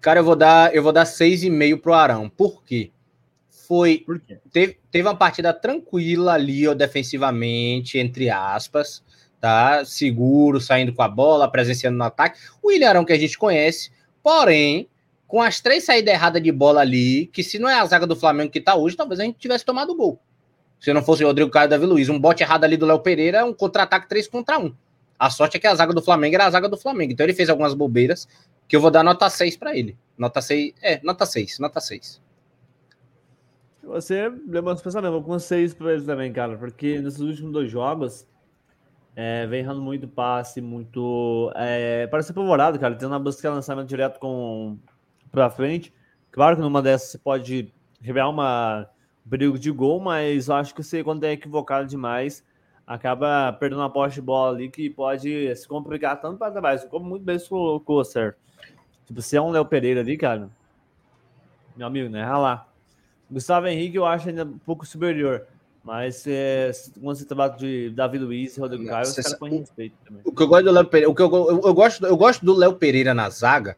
Cara, eu vou dar, eu vou dar 6,5 pro Arão. Por quê? Foi. Por quê? Teve, teve uma partida tranquila ali, ó, defensivamente, entre aspas, tá? Seguro, saindo com a bola, presenciando no ataque. O William Arão que a gente conhece, porém, com as três saídas erradas de bola ali, que se não é a zaga do Flamengo que tá hoje, talvez a gente tivesse tomado o gol. Se não fosse o Rodrigo Caio e Davi Luiz. Um bote errado ali do Léo Pereira, um contra-ataque 3 contra 1. A sorte é que a zaga do Flamengo era a zaga do Flamengo. Então ele fez algumas bobeiras que eu vou dar nota 6 para ele. Nota 6, é, nota 6, nota 6. Você lembra os pensamentos, vou com 6 para ele também, cara, porque nesses últimos dois jogos é, vem errando muito passe, muito. É, parece apavorado, cara, tendo uma busca lançamento direto com para frente. Claro que numa dessas você pode revelar uma um perigo de gol, mas eu acho que você, quando é equivocado demais, acaba perdendo uma poste de bola ali que pode se complicar tanto para trás, como muito bem você colocou, certo? Tipo, se é um Léo Pereira ali, cara, meu amigo, né? Ralar. Gustavo Henrique eu acho ainda um pouco superior. Mas é, quando você trabalha de Davi Luiz e Rodrigo Caio, os caras põem respeito também. O que eu gosto do Léo Pereira, o que eu, eu, eu, gosto, eu gosto do Léo Pereira na zaga.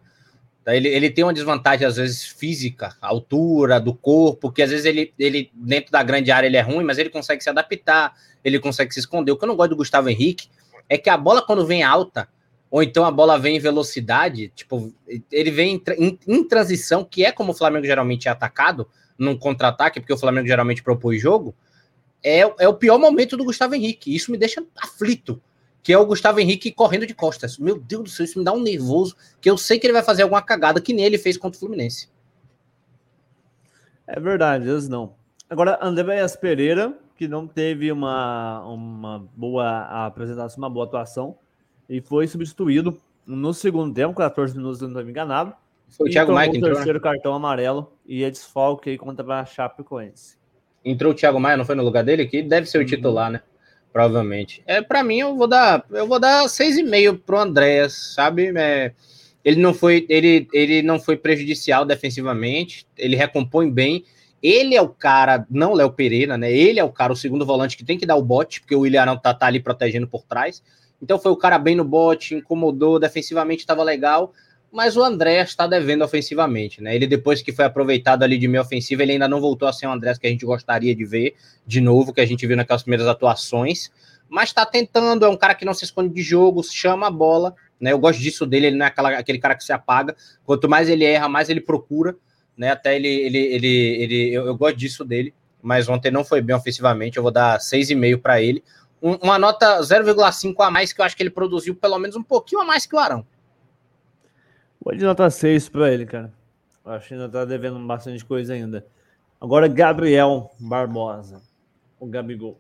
Tá? Ele, ele tem uma desvantagem, às vezes, física, altura do corpo, que às vezes ele, ele, dentro da grande área, ele é ruim, mas ele consegue se adaptar, ele consegue se esconder. O que eu não gosto do Gustavo Henrique é que a bola, quando vem alta, ou então a bola vem em velocidade, tipo, ele vem em, em, em transição, que é como o Flamengo geralmente é atacado, num contra-ataque, porque o Flamengo geralmente propõe jogo, é, é o pior momento do Gustavo Henrique. Isso me deixa aflito, que é o Gustavo Henrique correndo de costas. Meu Deus do céu, isso me dá um nervoso, que eu sei que ele vai fazer alguma cagada que nem ele fez contra o Fluminense. É verdade, às vezes não. Agora, André Pereira, que não teve uma, uma boa apresentação, uma boa atuação, e foi substituído no segundo tempo, 14 minutos, não estou me enganado. Foi o Thiago entrou. O né? terceiro né? cartão amarelo e é desfalque aí contra a Chapecoense. Entrou o Thiago Maia, não foi no lugar dele? Que deve ser o uhum. titular, né? Provavelmente. É, para mim, eu vou dar, eu vou dar 6,5 pro Andréas, sabe? É, ele não foi, ele, ele não foi prejudicial defensivamente, ele recompõe bem. Ele é o cara, não Léo Pereira, né? Ele é o cara, o segundo volante que tem que dar o bote, porque o William Arão tá, tá ali protegendo por trás. Então foi o cara bem no bote, incomodou, defensivamente estava legal, mas o André está devendo ofensivamente, né? Ele depois que foi aproveitado ali de meio ofensivo, ele ainda não voltou a ser o André que a gente gostaria de ver de novo, que a gente viu naquelas primeiras atuações, mas está tentando, é um cara que não se esconde de jogo, chama a bola, né? Eu gosto disso dele, ele não é aquela, aquele cara que se apaga. Quanto mais ele erra, mais ele procura, né? Até ele, ele, ele, ele eu, eu gosto disso dele, mas ontem não foi bem ofensivamente, eu vou dar 6,5 para ele um, uma nota 0,5 a mais, que eu acho que ele produziu pelo menos um pouquinho a mais que o Arão. Vou de nota 6 para ele, cara. Que ainda tá devendo bastante coisa ainda. Agora, Gabriel Barbosa. O Gabigol.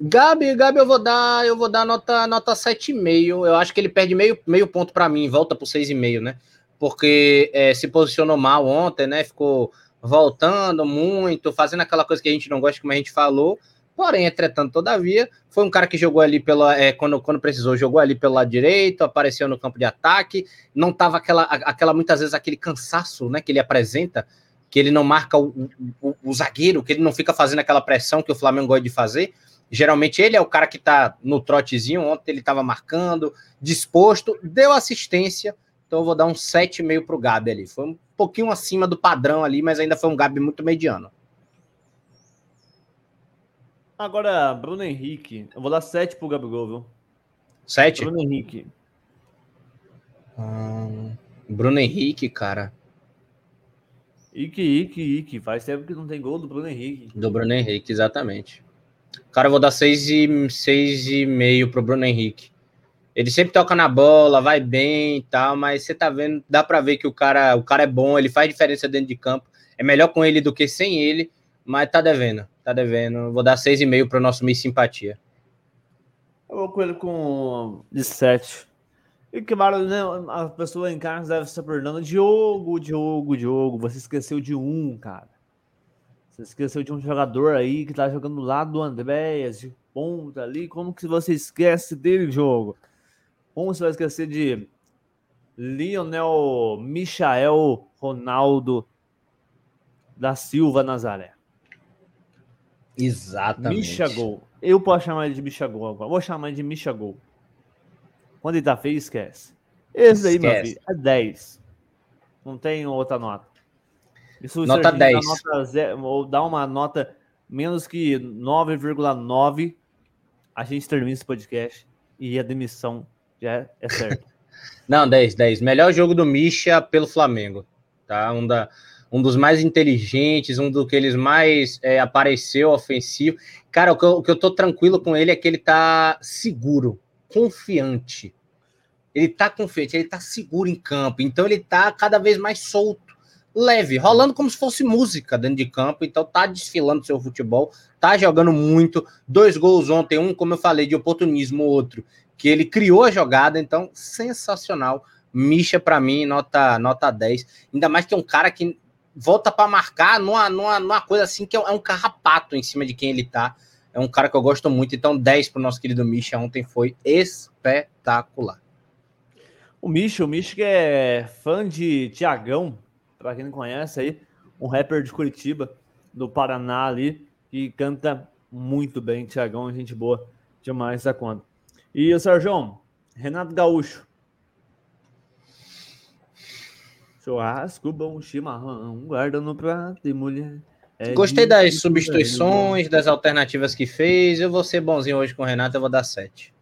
Gabi, Gabi, eu vou dar, eu vou dar nota, nota 7,5. Eu acho que ele perde meio, meio ponto para mim, volta para 6,5, né? Porque é, se posicionou mal ontem, né? Ficou voltando muito, fazendo aquela coisa que a gente não gosta, como a gente falou. Porém, entretanto, todavia, foi um cara que jogou ali pela. É, quando, quando precisou, jogou ali pelo lado direito, apareceu no campo de ataque, não tava aquela, aquela muitas vezes aquele cansaço né, que ele apresenta, que ele não marca o, o, o, zagueiro, que ele não fica fazendo aquela pressão que o Flamengo gosta de fazer. Geralmente ele é o cara que tá no trotezinho, ontem ele estava marcando, disposto, deu assistência, então eu vou dar um 7,5 para o Gabi ali. Foi um pouquinho acima do padrão ali, mas ainda foi um Gabi muito mediano. Agora, Bruno Henrique. Eu vou dar 7 pro Gabigol, viu? 7? Bruno Henrique. Hum, Bruno Henrique, cara. Ike, Ike, Ike. Faz tempo que não tem gol do Bruno Henrique. Do Bruno Henrique, exatamente. Cara, eu vou dar 6,5 pro Bruno Henrique. Ele sempre toca na bola, vai bem e tal, mas você tá vendo, dá para ver que o cara, o cara é bom, ele faz diferença dentro de campo. É melhor com ele do que sem ele, mas tá devendo tá devendo. Vou dar 6,5 para o nosso Miss Simpatia. Eu vou com ele com de 7. E que né, a pessoa em casa deve estar perguntando: Diogo, Diogo, Diogo, você esqueceu de um, cara. Você esqueceu de um jogador aí que tá jogando lá do Andréas, de ponta ali. Como que você esquece dele, jogo? Como você vai esquecer de Lionel Michael Ronaldo da Silva Nazaré? Exatamente. Michagol. Eu posso chamar ele de Michagol agora. Vou chamar ele de Michagol. Quando ele tá feio, esquece. Esse aí, meu filho, é 10. Não tem outra nota. Isso nota 10. Nota zero, ou dá uma nota menos que 9,9, a gente termina esse podcast e a demissão já é, é certa. Não, 10, 10. Melhor jogo do Misha pelo Flamengo. Tá? Um, da, um dos mais inteligentes, um dos que eles mais é, apareceu ofensivo. Cara, o que, eu, o que eu tô tranquilo com ele é que ele tá seguro confiante. Ele tá confiante, ele tá seguro em campo, então ele tá cada vez mais solto, leve, rolando como se fosse música dentro de campo, então tá desfilando seu futebol, tá jogando muito, dois gols ontem, um, como eu falei, de oportunismo, outro, que ele criou a jogada, então sensacional. Misha para mim, nota nota 10. Ainda mais que é um cara que volta para marcar numa, numa, numa coisa assim que é um carrapato em cima de quem ele tá. É um cara que eu gosto muito. Então, 10 para o nosso querido Misha. Ontem foi espetacular. O Misha, o Misha que é fã de Tiagão, para quem não conhece aí, um rapper de Curitiba, do Paraná ali, que canta muito bem. Tiagão, gente boa demais da conta. E o Sérgio, Renato Gaúcho. Churrasco, bom chimarrão, guarda no prato e mulher. É Gostei das substituições, das alternativas que fez. Eu vou ser bonzinho hoje com o Renato, eu vou dar 7.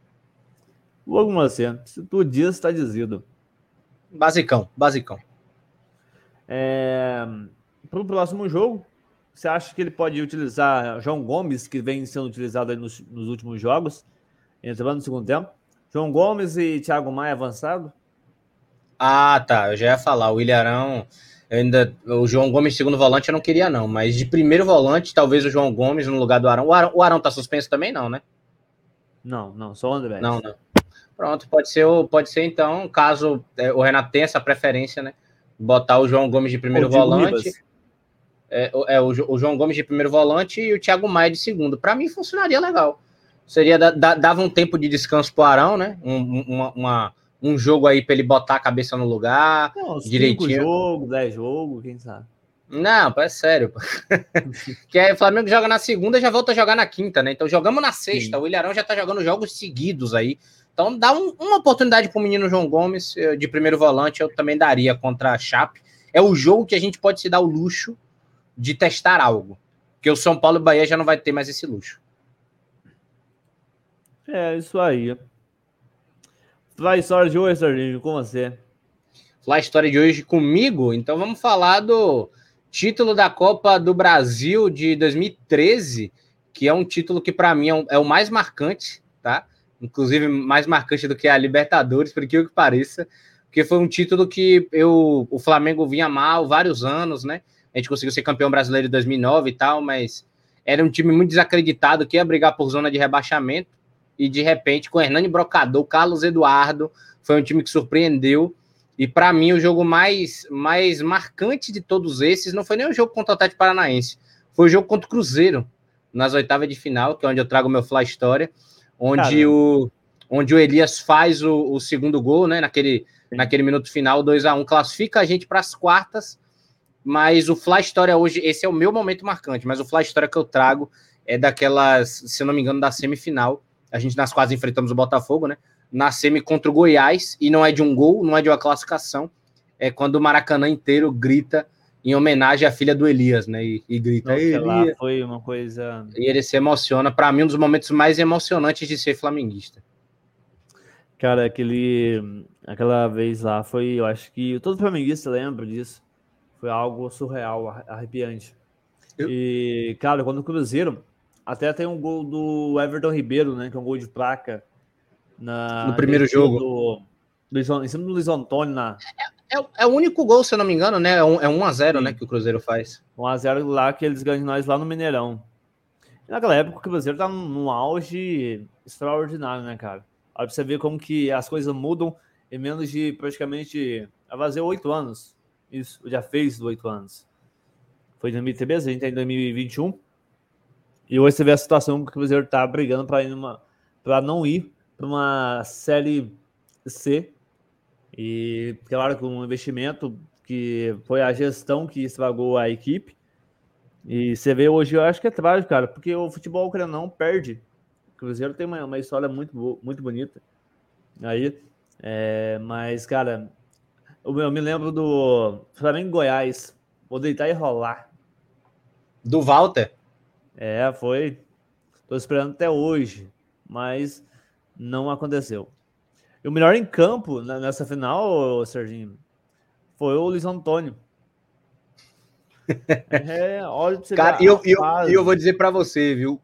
Logo assim, se tu diz, está dizido. Basicão, basicão. É... Para o próximo jogo, você acha que ele pode utilizar João Gomes, que vem sendo utilizado nos, nos, últimos jogos, entrando no segundo tempo? João Gomes e Thiago Maia avançado? Ah, tá. Eu já ia falar. O Ilharão ainda o João Gomes segundo volante eu não queria não, mas de primeiro volante talvez o João Gomes no lugar do Arão. O Arão, o Arão tá suspenso também não, né? Não, não, só o André. Não, não. Pronto, pode ser, pode ser então, caso é, o Renato tenha essa preferência, né? Botar o João Gomes de primeiro volante. É, é o, o, João Gomes de primeiro volante e o Thiago Maia de segundo. Para mim funcionaria legal. Seria da, da, dava um tempo de descanso pro Arão, né? Um, uma, uma um jogo aí para ele botar a cabeça no lugar, Não, direitinho. jogo, 10 jogos, quem sabe. Não, é sério. que aí o Flamengo joga na segunda já volta a jogar na quinta, né? Então jogamos na sexta. Sim. O Ilharão já tá jogando jogos seguidos aí. Então dá um, uma oportunidade pro menino João Gomes de primeiro volante, eu também daria contra a Chape. É o jogo que a gente pode se dar o luxo de testar algo. Porque o São Paulo e o Bahia já não vai ter mais esse luxo. É, isso aí. Fly Story de hoje, Serginho, com você. Fly Story de hoje comigo? Então vamos falar do título da Copa do Brasil de 2013, que é um título que para mim é, um, é, o mais marcante, tá? Inclusive mais marcante do que a Libertadores, por que pareça, porque foi um título que eu, o Flamengo vinha mal vários anos, né? A gente conseguiu ser campeão brasileiro em 2009 e tal, mas era um time muito desacreditado que ia brigar por zona de rebaixamento e de repente com Hernani Brocador, Carlos Eduardo, foi um time que surpreendeu. E para mim, o jogo mais, mais marcante de todos esses não foi nem o jogo contra o Atlético Paranaense, foi o jogo contra o Cruzeiro, nas oitavas de final, que é onde eu trago meu Fly História, onde, o, onde o Elias faz o, o segundo gol, né? Naquele, naquele minuto final, 2 a 1 classifica a gente para as quartas. Mas o Fly História hoje, esse é o meu momento marcante, mas o Fly História que eu trago é daquelas, se eu não me engano, da semifinal, a gente nas quase enfrentamos o Botafogo, né? Na semi contra o Goiás, e não é de um gol, não é de uma classificação, é quando o Maracanã inteiro grita em homenagem à filha do Elias, né? E, e grita. Nossa, lá foi uma coisa. E ele se emociona. Para mim, um dos momentos mais emocionantes de ser flamenguista. Cara, aquele, aquela vez lá foi, eu acho que todo flamenguista lembra disso. Foi algo surreal, arrepiante. Eu... E, cara, quando o Cruzeiro até tem um gol do Everton Ribeiro, né? Que é um gol de placa. Na, no primeiro jogo. Do, do, em cima do Luiz Antônio. Na... É, é, é, o único gol, se eu não me engano, né? É 1 é 1x0, né? Que o Cruzeiro faz. 1x0 lá que eles ganham nós lá no Mineirão. E naquela época o Cruzeiro tá num auge extraordinário, né, cara? Olha pra você ver como que as coisas mudam em menos de praticamente. Vai fazer oito anos. Isso, já fez oito anos. Foi em 2013, a gente tá em 2021. E hoje você vê a situação que o Cruzeiro tá brigando para não ir para uma série C. E claro, com um investimento que foi a gestão que estragou a equipe. E você vê hoje, eu acho que é trágico, cara, porque o futebol, querendo não, perde. O Cruzeiro tem uma, uma história muito, muito bonita. Aí, é, mas, cara, eu, eu me lembro do Flamengo Goiás. Vou deitar e rolar. Do Walter? É, foi. Tô esperando até hoje, mas não aconteceu. E o melhor em campo nessa final, Serginho, foi o Luiz Antônio. É, olha você Cara, eu, eu, eu vou dizer para você, viu?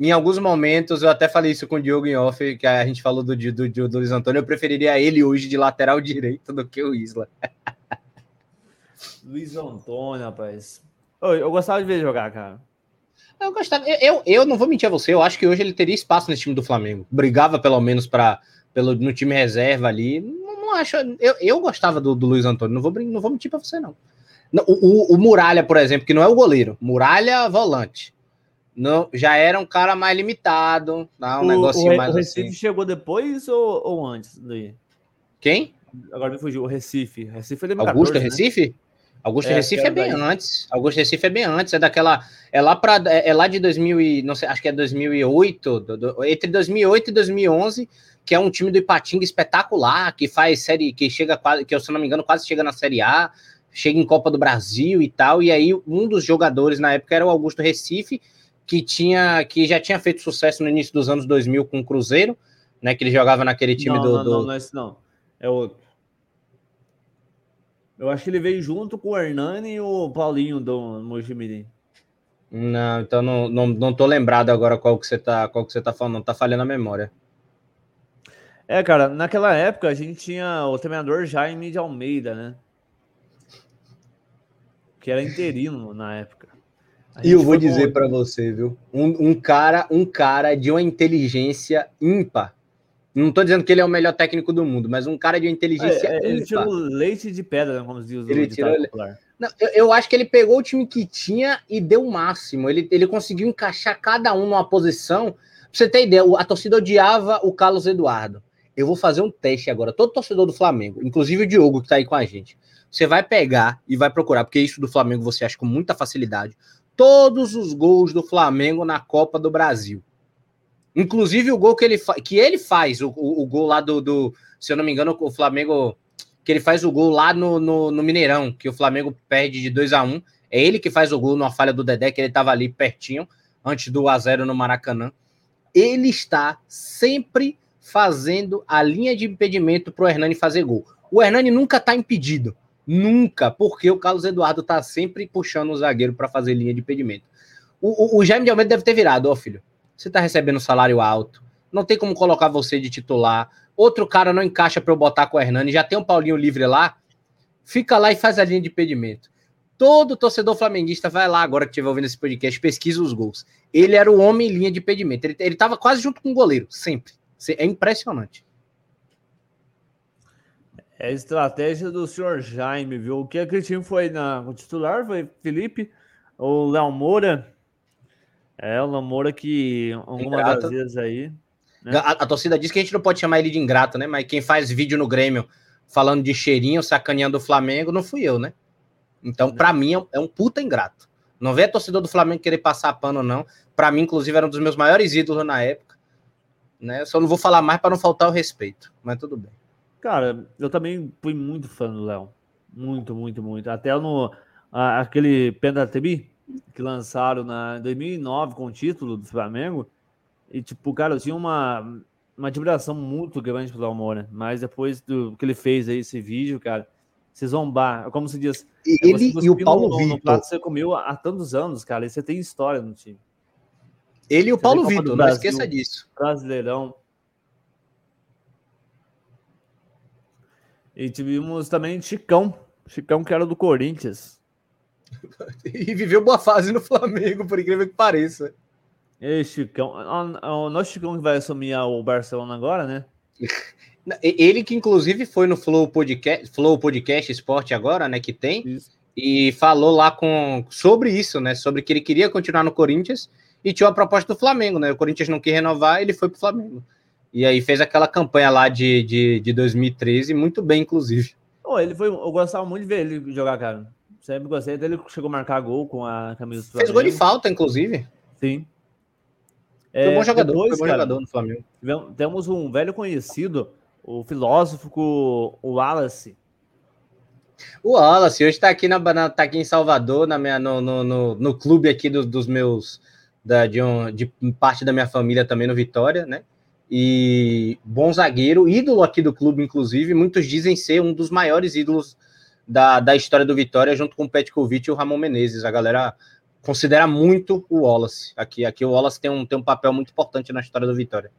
Em alguns momentos, eu até falei isso com o Diogo em off, que a gente falou do, do, do, do Luiz Antônio, eu preferiria ele hoje de lateral direito do que o Isla. Luiz Antônio, rapaz. Eu, eu gostava de ver jogar, cara. Eu gostava. Eu, eu, eu, não vou mentir a você, eu acho que hoje ele teria espaço nesse time do Flamengo. Brigava pelo menos para pelo, no time reserva ali. Não, não acho. Eu, eu gostava do, do Luiz Antônio, não vou, não vou mentir para você, não. O, o, o, Muralha, por exemplo, que não é o goleiro, Muralha volante. Não, já era um cara mais limitado, tá? um o, negocinho o, mais. O Recife assim. chegou depois ou, ou antes daí? Quem? Agora me fugiu, o Recife. Recife é Augusto 14, né? Recife? Né? Augusto é, Recife é bem daí. antes. Augusto Recife é bem antes, é daquela é lá para é, é, lá de 2000 e, não sei, acho que é 2008, do, do, entre 2008 e 2011, que é um time do Ipatinga espetacular, que faz série que chega quase, que se não me engano, quase chega na Série A, chega em Copa do Brasil e tal, e aí um dos jogadores na época era o Augusto Recife, que tinha que já tinha feito sucesso no início dos anos 2000 com o Cruzeiro, né, que ele jogava naquele time não, do, não, do... Não, não é esse não. É outro. Eu acho que ele veio junto com o Hernani e o Paulinho do Mojimirim. Não, então não, não, não tô lembrado agora qual que você tá, qual que você tá falando, tá falhando a memória. É, cara, naquela época a gente tinha o treinador Jaime de Almeida, né? Que era interino na época. E eu vou dizer para você, viu? Um, um, cara, um cara de uma inteligência ímpar. Não tô dizendo que ele é o melhor técnico do mundo, mas um cara de inteligência é, é, Ele tirou leite de pedra, como diz o ele tirou Não, eu, eu, acho que ele pegou o time que tinha e deu o máximo. Ele, ele conseguiu encaixar cada um numa posição. Pra você ter ideia, a torcida odiava o Carlos Eduardo. Eu vou fazer um teste agora. Todo torcedor do Flamengo, inclusive o Diogo que tá aí com a gente, você vai pegar e vai procurar, porque isso do Flamengo você acha com muita facilidade. Todos os gols do Flamengo na Copa do Brasil. Inclusive o gol que ele, que ele faz, o, o, o, gol lá do, do, se eu não me engano, o Flamengo, que ele faz o gol lá no, no, no Mineirão, que o Flamengo perde de 2 a 1 É ele que faz o gol numa falha do Dedé, que ele estava ali pertinho, antes do a 0 no Maracanã. Ele está sempre fazendo a linha de impedimento para o Hernani fazer gol. O Hernani nunca está impedido. Nunca, porque o Carlos Eduardo está sempre puxando o zagueiro para fazer linha de impedimento. O, o, o Jaime de Almeida deve ter virado, ó, filho. Você está recebendo salário alto, não tem como colocar você de titular. Outro cara não encaixa para eu botar com o Hernani, já tem um Paulinho livre lá. Fica lá e faz a linha de impedimento. Todo torcedor flamenguista vai lá agora que estiver ouvindo esse podcast, pesquisa os gols. Ele era o homem em linha de impedimento. Ele, ele tava quase junto com o goleiro, sempre. É impressionante. É a estratégia do senhor Jaime, viu? O que aquele time foi na o titular foi Felipe, o Léo Moura, é, o Lamoura que algumas das vezes aí. Né? A, a, torcida diz que a gente não pode chamar ele de ingrato, né? Mas quem faz vídeo no Grêmio falando de cheirinho, sacaneando o Flamengo, não fui eu, né? Então, para mim, é, é um puta ingrato. Não vê a torcedor do Flamengo querer passar pano, não. Para mim, inclusive, era um dos meus maiores ídolos na época. Né? Só não vou falar mais para não faltar o respeito, mas tudo bem. Cara, eu também fui muito fã do Léo. Muito, muito, muito. Até no a, aquele Pendatebi, que lançaram na 2009 com o título do Flamengo. E, tipo, cara, eu tinha uma, uma admiração muito grande pelo Almora. Mas depois do que ele fez aí, esse vídeo, cara, se zombar, é como se diz. Ele e o Paulo no, Vitor. No prato você comeu há tantos anos, cara, e você tem história no time. Ele e o você Paulo Vitor, não esqueça disso. Brasileirão. E tivemos também Chicão. Chicão que era do Corinthians. e viveu boa fase no Flamengo, por incrível que pareça. Ei, Chicão. O nosso Chicão que vai assumir o Barcelona agora, né? Ele que inclusive foi no Flow Podcast, Flow Podcast Esporte agora, né, que tem, isso. e falou lá com sobre isso, né, sobre que ele queria continuar no Corinthians e tinha a proposta do Flamengo, né? O Corinthians não quis renovar, ele foi pro Flamengo. E aí fez aquela campanha lá de, de, de 2013, muito bem, inclusive. Oh, ele foi, eu gostava muito de ver ele jogar, cara. Sempre gostei dele, chegou a marcar gol com a camisa do Flamengo. Fez gol de falta, inclusive. Sim. Foi é, bom jogador, depois, foi bom cara, jogador no Flamengo. Temos um velho conhecido, o filósofo, o Wallace. O Wallace, hoje está aqui, na, tá aqui em Salvador, na minha, no, no, no, no clube aqui do, dos meus da, de, um, de parte da minha família também no Vitória, né? E bom zagueiro, ídolo aqui do clube, inclusive. Muitos dizem ser um dos maiores ídolos da, da história do Vitória, junto com o Petkovic e o Ramon Menezes. A galera considera muito o Wallace. Aqui, aqui o Wallace tem um, tem um papel muito importante na história do Vitória.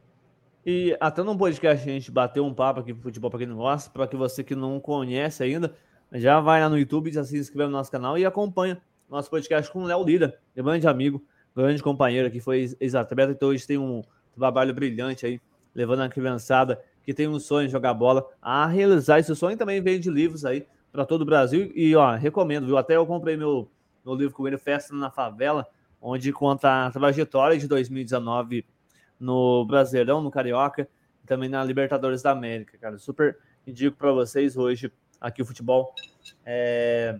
E até num podcast a gente bateu um papo aqui futebol para quem não gosta, para que você que não conhece ainda, já vai lá no YouTube, já se inscreve no nosso canal e acompanha nosso podcast com o Léo Lira, grande amigo, grande companheiro aqui, foi ex-atleta, então hoje tem um trabalho brilhante aí, levando a criançada que tem um sonho de jogar bola a realizar esse sonho. Também vende livros aí para todo o Brasil e, ó, recomendo, viu? Até eu comprei meu, meu livro com ele, Festa na Favela, onde conta a trajetória de 2019 no Brasileirão, no Carioca, e também na Libertadores da América, cara. Super indico para vocês hoje aqui o futebol é,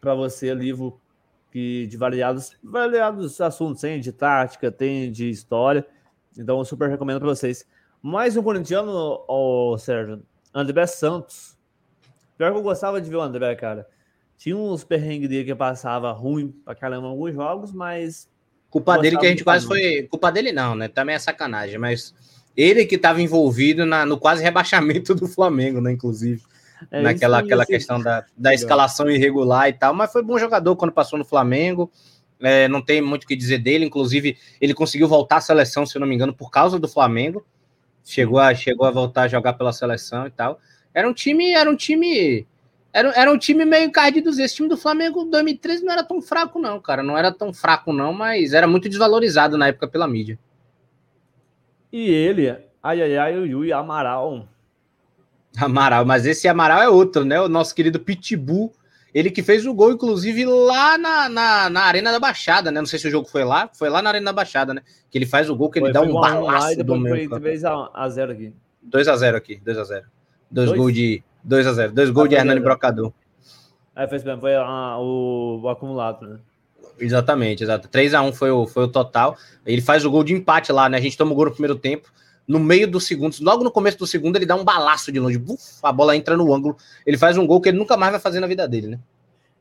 para você livro que de variados, variados assuntos, tem de tática, tem de história. Então, eu super recomendo para vocês. Mais um corintiano, oh, Sérgio, André Santos. Pior que eu gostava de ver o André, cara. Tinha uns perrengues dele que passava ruim pra caramba em alguns jogos, mas. Culpa dele que a gente quase foi. Culpa dele não, né? Também é sacanagem, mas ele que estava envolvido na, no quase rebaixamento do Flamengo, né? Inclusive. É, naquela aquela questão da, da escalação irregular e tal, mas foi bom jogador quando passou no Flamengo. É, não tem muito o que dizer dele, inclusive ele conseguiu voltar à seleção, se eu não me engano, por causa do Flamengo. Chegou a, chegou a voltar a jogar pela seleção e tal. Era um time, era um time. Era, era um time meio encardido. Esse time do Flamengo 2013 não era tão fraco, não, cara. Não era tão fraco, não, mas era muito desvalorizado na época pela mídia. E ele, ai ai ai, o Yui Amaral, Amaral, mas esse Amaral é outro, né? O nosso querido Pitbull. Ele que fez o gol, inclusive, lá na, na, na, Arena da Baixada, né? Não sei se o jogo foi lá. Foi lá na Arena da Baixada, né? Que ele faz o gol, que foi, ele dá um balaço do meu. Foi 3x0 aqui. 2x0 aqui, 2x0. Dois, gols de. 2x0. Dois gols de Hernani Brocador. É, fez bem, foi a, o, o, acumulado, né? Exatamente, exato. 3x1 foi o, foi o total. Ele faz o gol de empate lá, né? A gente toma o gol no primeiro tempo no meio dos segundos, logo no começo do segundo, ele dá um balaço de longe, buf, a bola entra no ângulo, ele faz um gol que ele nunca mais vai fazer na vida dele, né?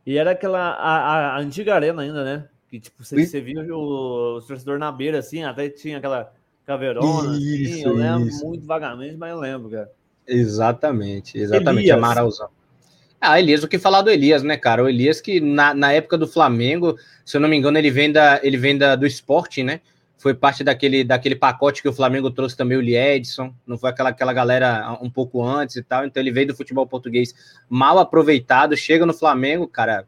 E era aquela a, a antiga arena ainda, né? Que tipo, você, você via o, o torcedor na beira, assim, até tinha aquela caveirona, isso, assim, eu lembro isso. muito vagamente, mas eu lembro, cara. Exatamente, exatamente, Elias. Amaralzão. Ah, Elias, o que falar do Elias, né, cara? O Elias que na, na época do Flamengo, se eu não me engano, ele vem, da, ele vem da, do esporte, né? foi parte daquele, daquele pacote que o Flamengo trouxe também o Liedson, não foi aquela, aquela galera um pouco antes e tal, então ele veio do futebol português mal aproveitado, chega no Flamengo, cara,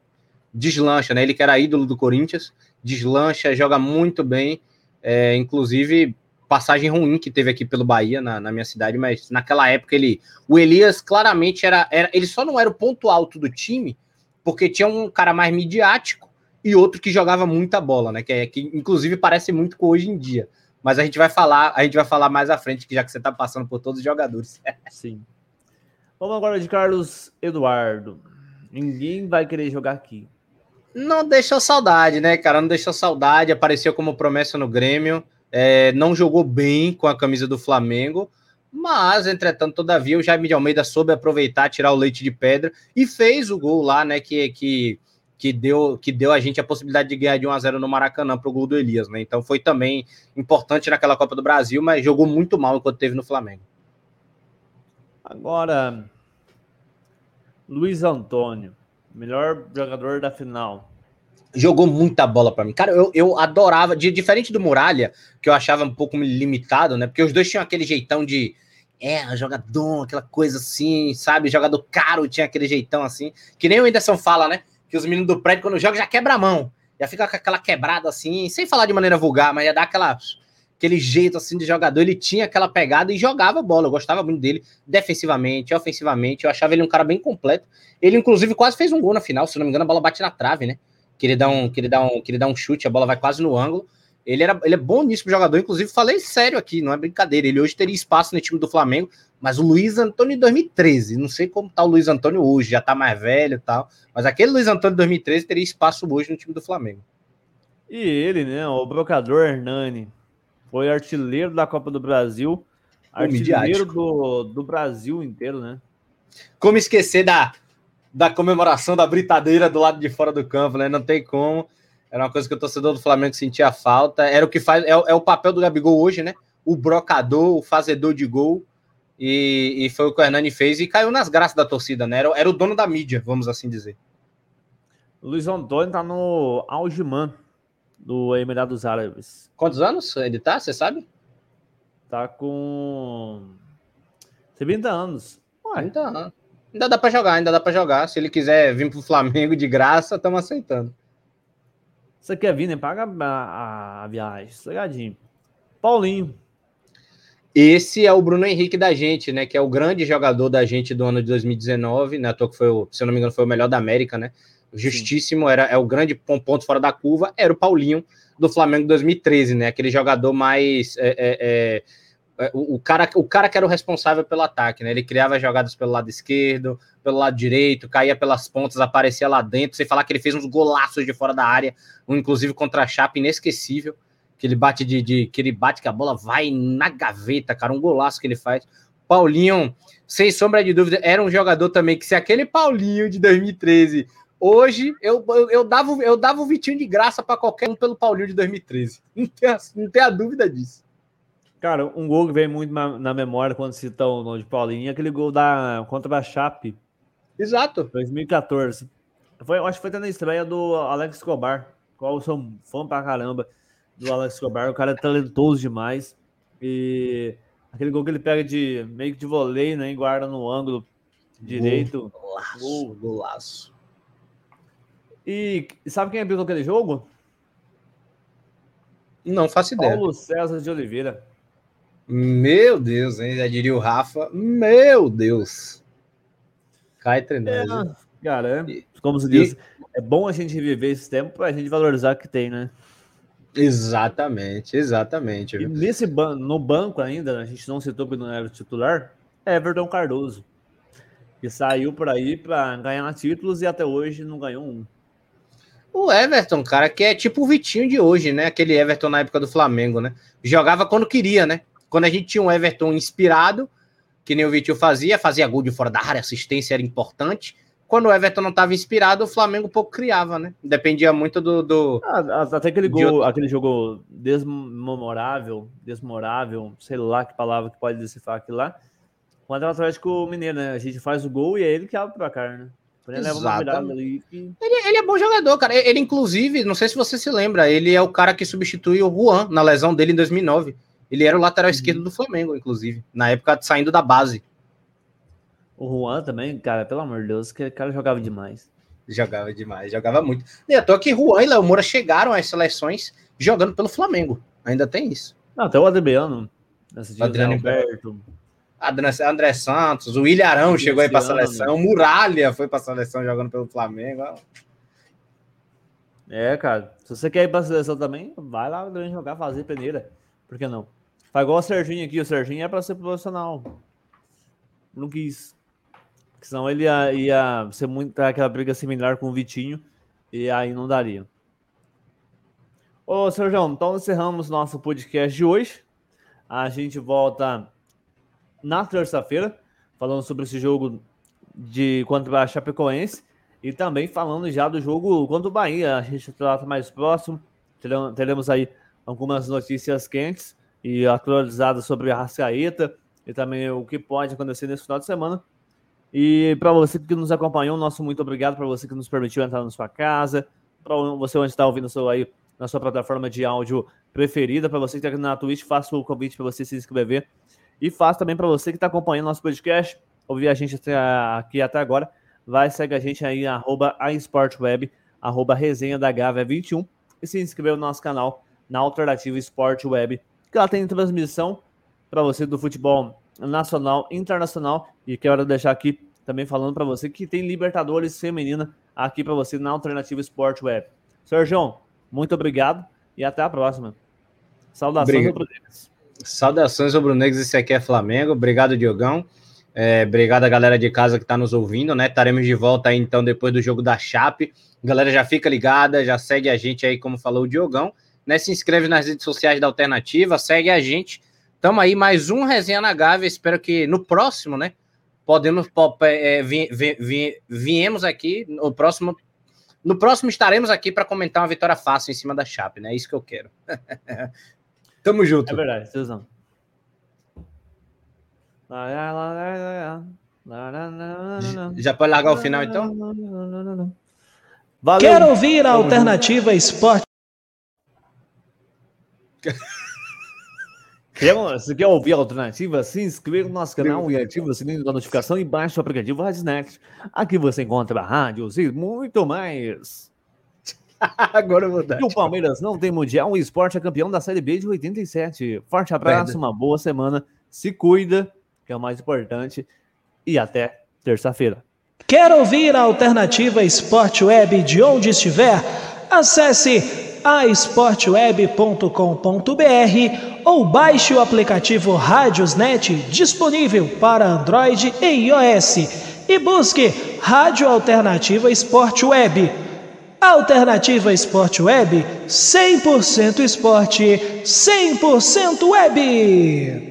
deslancha, né? Ele que era ídolo do Corinthians, deslancha, joga muito bem, é, inclusive passagem ruim que teve aqui pelo Bahia, na, na, minha cidade, mas naquela época ele, o Elias claramente era, era, ele só não era o ponto alto do time, porque tinha um cara mais midiático, e outro que jogava muita bola, né? Que, é, que inclusive parece muito com hoje em dia. Mas a gente vai falar, a gente vai falar mais à frente, que já que você está passando por todos os jogadores. Sim. Vamos agora de Carlos Eduardo. Ninguém vai querer jogar aqui. Não deixou saudade, né, cara? Não deixou saudade. Apareceu como promessa no Grêmio. É, não jogou bem com a camisa do Flamengo. Mas, entretanto, todavia, o Jaime de Almeida soube aproveitar, tirar o leite de pedra e fez o gol lá, né? Que, que que deu, que deu a gente a possibilidade de ganhar de 1 a 0 no Maracanã para o gol do Elias, né? Então foi também importante naquela Copa do Brasil, mas jogou muito mal enquanto teve no Flamengo. Agora, Luiz Antônio, melhor jogador da final. Jogou muita bola para mim. Cara, eu, eu adorava, de, diferente do Muralha, que eu achava um pouco limitado, né? Porque os dois tinham aquele jeitão de é, jogador, aquela coisa assim, sabe? Jogador caro tinha aquele jeitão assim, que nem o Anderson fala, né? que os meninos do prédio, quando jogam, já quebra a mão. Já fica com aquela quebrada assim, sem falar de maneira vulgar, mas já dá aquela, aquele jeito assim de jogador, ele tinha aquela pegada e jogava bola. Eu gostava muito dele, defensivamente, ofensivamente. Eu achava ele um cara bem completo. Ele, inclusive, quase fez um gol na final. Se não me engano, a bola bate na trave, né? Que ele dá um, que ele dá um, que ele dá um chute, a bola vai quase no ângulo. Ele, era, ele é bom nisso pro jogador, inclusive falei sério aqui, não é brincadeira. Ele hoje teria espaço no time do Flamengo, mas o Luiz Antônio em 2013, não sei como tá o Luiz Antônio hoje, já tá mais velho e tal, mas aquele Luiz Antônio de 2013 teria espaço hoje no time do Flamengo. E ele, né, o brocador Hernani, foi artilheiro da Copa do Brasil, artilheiro do, do Brasil inteiro, né? Como esquecer da, da comemoração da britadeira do lado de fora do campo, né? Não tem como. Era uma coisa que o torcedor do Flamengo sentia falta. Era o que faz. É, é o papel do Gabigol hoje, né? O brocador, o fazedor de gol. E, e, foi o que o Hernani fez e caiu nas graças da torcida, né? Era, era o dono da mídia, vamos assim dizer. Luiz Antônio tá no Algiman, do Emirados Árabes. Quantos anos ele tá, você sabe? Tá com 30 anos. Ué. 30 anos. Ainda dá para jogar, ainda dá para jogar. Se ele quiser vir pro Flamengo de graça, estamos aceitando. Você quer vir, né? Paga a, a, viagem, sossegadinho. Paulinho. Esse é o Bruno Henrique da gente, né? Que é o grande jogador da gente do ano de 2019, né? que foi o, se eu não me engano, foi o melhor da América, né? Justíssimo, era é o grande ponto fora da curva, era o Paulinho do Flamengo 2013, né? Aquele jogador mais é, é é, o, o, cara, o cara que era o responsável pelo ataque, né? Ele criava jogadas pelo lado esquerdo, pelo lado direito, caía pelas pontas, aparecia lá dentro, sem falar que ele fez uns golaços de fora da área, um inclusive contra a Chapa inesquecível, que ele bate de, de, que ele bate que a bola vai na gaveta, cara, um golaço que ele faz. Paulinho, sem sombra de dúvida, era um jogador também que se aquele Paulinho de 2013 Hoje eu, eu, eu, dava, eu dava o Vitinho de graça para qualquer um pelo Paulinho de 2013. Não tem, não tem a dúvida disso. Cara, um gol que vem muito na, na memória quando cita o nome de Paulinho é aquele gol da, contra a Chape. Exato. 2014. Foi, acho que foi até na estreia do Alex Escobar. Qual eu sou fã pra caramba do Alex Escobar. O cara é talentoso demais. E aquele gol que ele pega de meio que de voleio, né? E guarda no ângulo direito. Golaço, golaço. E sabe quem abriu aquele jogo? Não faço ideia. Paulo César de Oliveira. Meu Deus, hein? Já diria o Rafa. Meu Deus. Cai nós. É, cara, como se diz, e... é bom a gente viver esse tempo para a gente valorizar o que tem, né? Exatamente, exatamente. E nesse ban no banco ainda, a gente não citou que não era titular, Everton Cardoso, que saiu por aí para ganhar títulos e até hoje não ganhou um. O Everton, cara, que é tipo o Vitinho de hoje, né? Aquele Everton na época do Flamengo, né? Jogava quando queria, né? Quando a gente tinha um Everton inspirado, que nem o Vitinho fazia, fazia gol de fora da área, assistência era importante. Quando o Everton não estava inspirado, o Flamengo pouco criava, né? Dependia muito do. do ah, até aquele gol, outro... aquele jogo desmemorável, desmorável, sei lá que palavra que pode decifrar aquilo lá. Quando é o Atlético Mineiro, né? A gente faz o gol e é ele que abre pra cá, né? Ele, ali ele, ele, é bom jogador, cara. Ele, inclusive, não sei se você se lembra, ele é o cara que substitui o Juan na lesão dele em 2009. Ele era o lateral uhum. esquerdo do Flamengo, inclusive, na época saindo da base. O Juan também, cara, pelo amor de Deus, que cara jogava demais. Jogava demais, jogava muito. E à toa que Juan e Léo Moura chegaram às seleções jogando pelo Flamengo. Ainda tem isso. Não, até o Adriano. Adriano Alberto. André Santos, o Ilharão chegou aí para a seleção, Muralha foi para a seleção jogando pelo Flamengo. É, cara, se você quer ir para a seleção também, vai lá jogar, fazer peneira. Por que não? Faz igual o Serginho aqui. O Serginho é para ser profissional. Não quis. Porque senão ele ia, ia ser muito aquela briga similar com o Vitinho. E aí não daria. Ô, Sérgio, então encerramos nosso podcast de hoje. A gente volta na terça-feira, falando sobre esse jogo de contra a Chapecoense. E também falando já do jogo contra o Bahia. A gente trata mais próximo. Teremos aí algumas notícias quentes e atualizadas sobre a Rascaeta e também o que pode acontecer nesse final de semana. E para você que nos acompanhou, nosso muito obrigado para você que nos permitiu entrar na sua casa, para você onde está ouvindo seu aí na sua plataforma de áudio preferida, para você que está aqui na Twitch, faça o convite para você se inscrever e faça também para você que está acompanhando nosso podcast, ouvir a gente até aqui até agora, vai segue a gente aí arroba a Web, arroba resenha da Gávea 21 e se inscrever no nosso canal na Alternativa Esporte Web que ela tem transmissão para você do futebol nacional, internacional. E quero deixar aqui também falando para você que tem Libertadores feminina aqui para você na Alternativa Sport Web. Sérgio, muito obrigado e até a próxima. Saudações rubro-negras. Saudações rubro-negras, esse aqui é Flamengo. Obrigado, Diogão. É, obrigado a galera de casa que está nos ouvindo, né? Estaremos de volta aí então depois do jogo da Chape. Galera, já fica ligada, já segue a gente aí, como falou o Diogão. Né? Se inscreve nas redes sociais da Alternativa, segue a gente. Tamo aí, mais um Resenha na Gávea. Espero que no próximo, né? Podemos é, vi, vi, vi, viemos aqui. No próximo, no próximo estaremos aqui para comentar uma vitória fácil em cima da Chape, né? É isso que eu quero. Tamo junto. É verdade, Suzão. Já pode largar o final, então? Valeu. Quer ouvir a alternativa esporte? Se quer ouvir a alternativa, se inscreva no nosso canal e ative o sininho da notificação e baixe o aplicativo Radionet. Aqui você encontra rádios e muito mais. Agora eu vou dar. E o Palmeiras não tem mundial, o esporte é campeão da Série B de 87. Forte abraço, uma boa semana. Se cuida que é o mais importante. E até terça-feira. Quer ouvir a alternativa Esporte Web de onde estiver? Acesse aesportweb.com.br ou baixe o aplicativo Rádiosnet disponível para Android e iOS e busque Rádio Alternativa Esporte Web. Alternativa Esporte Web, 100% esporte, 100% web.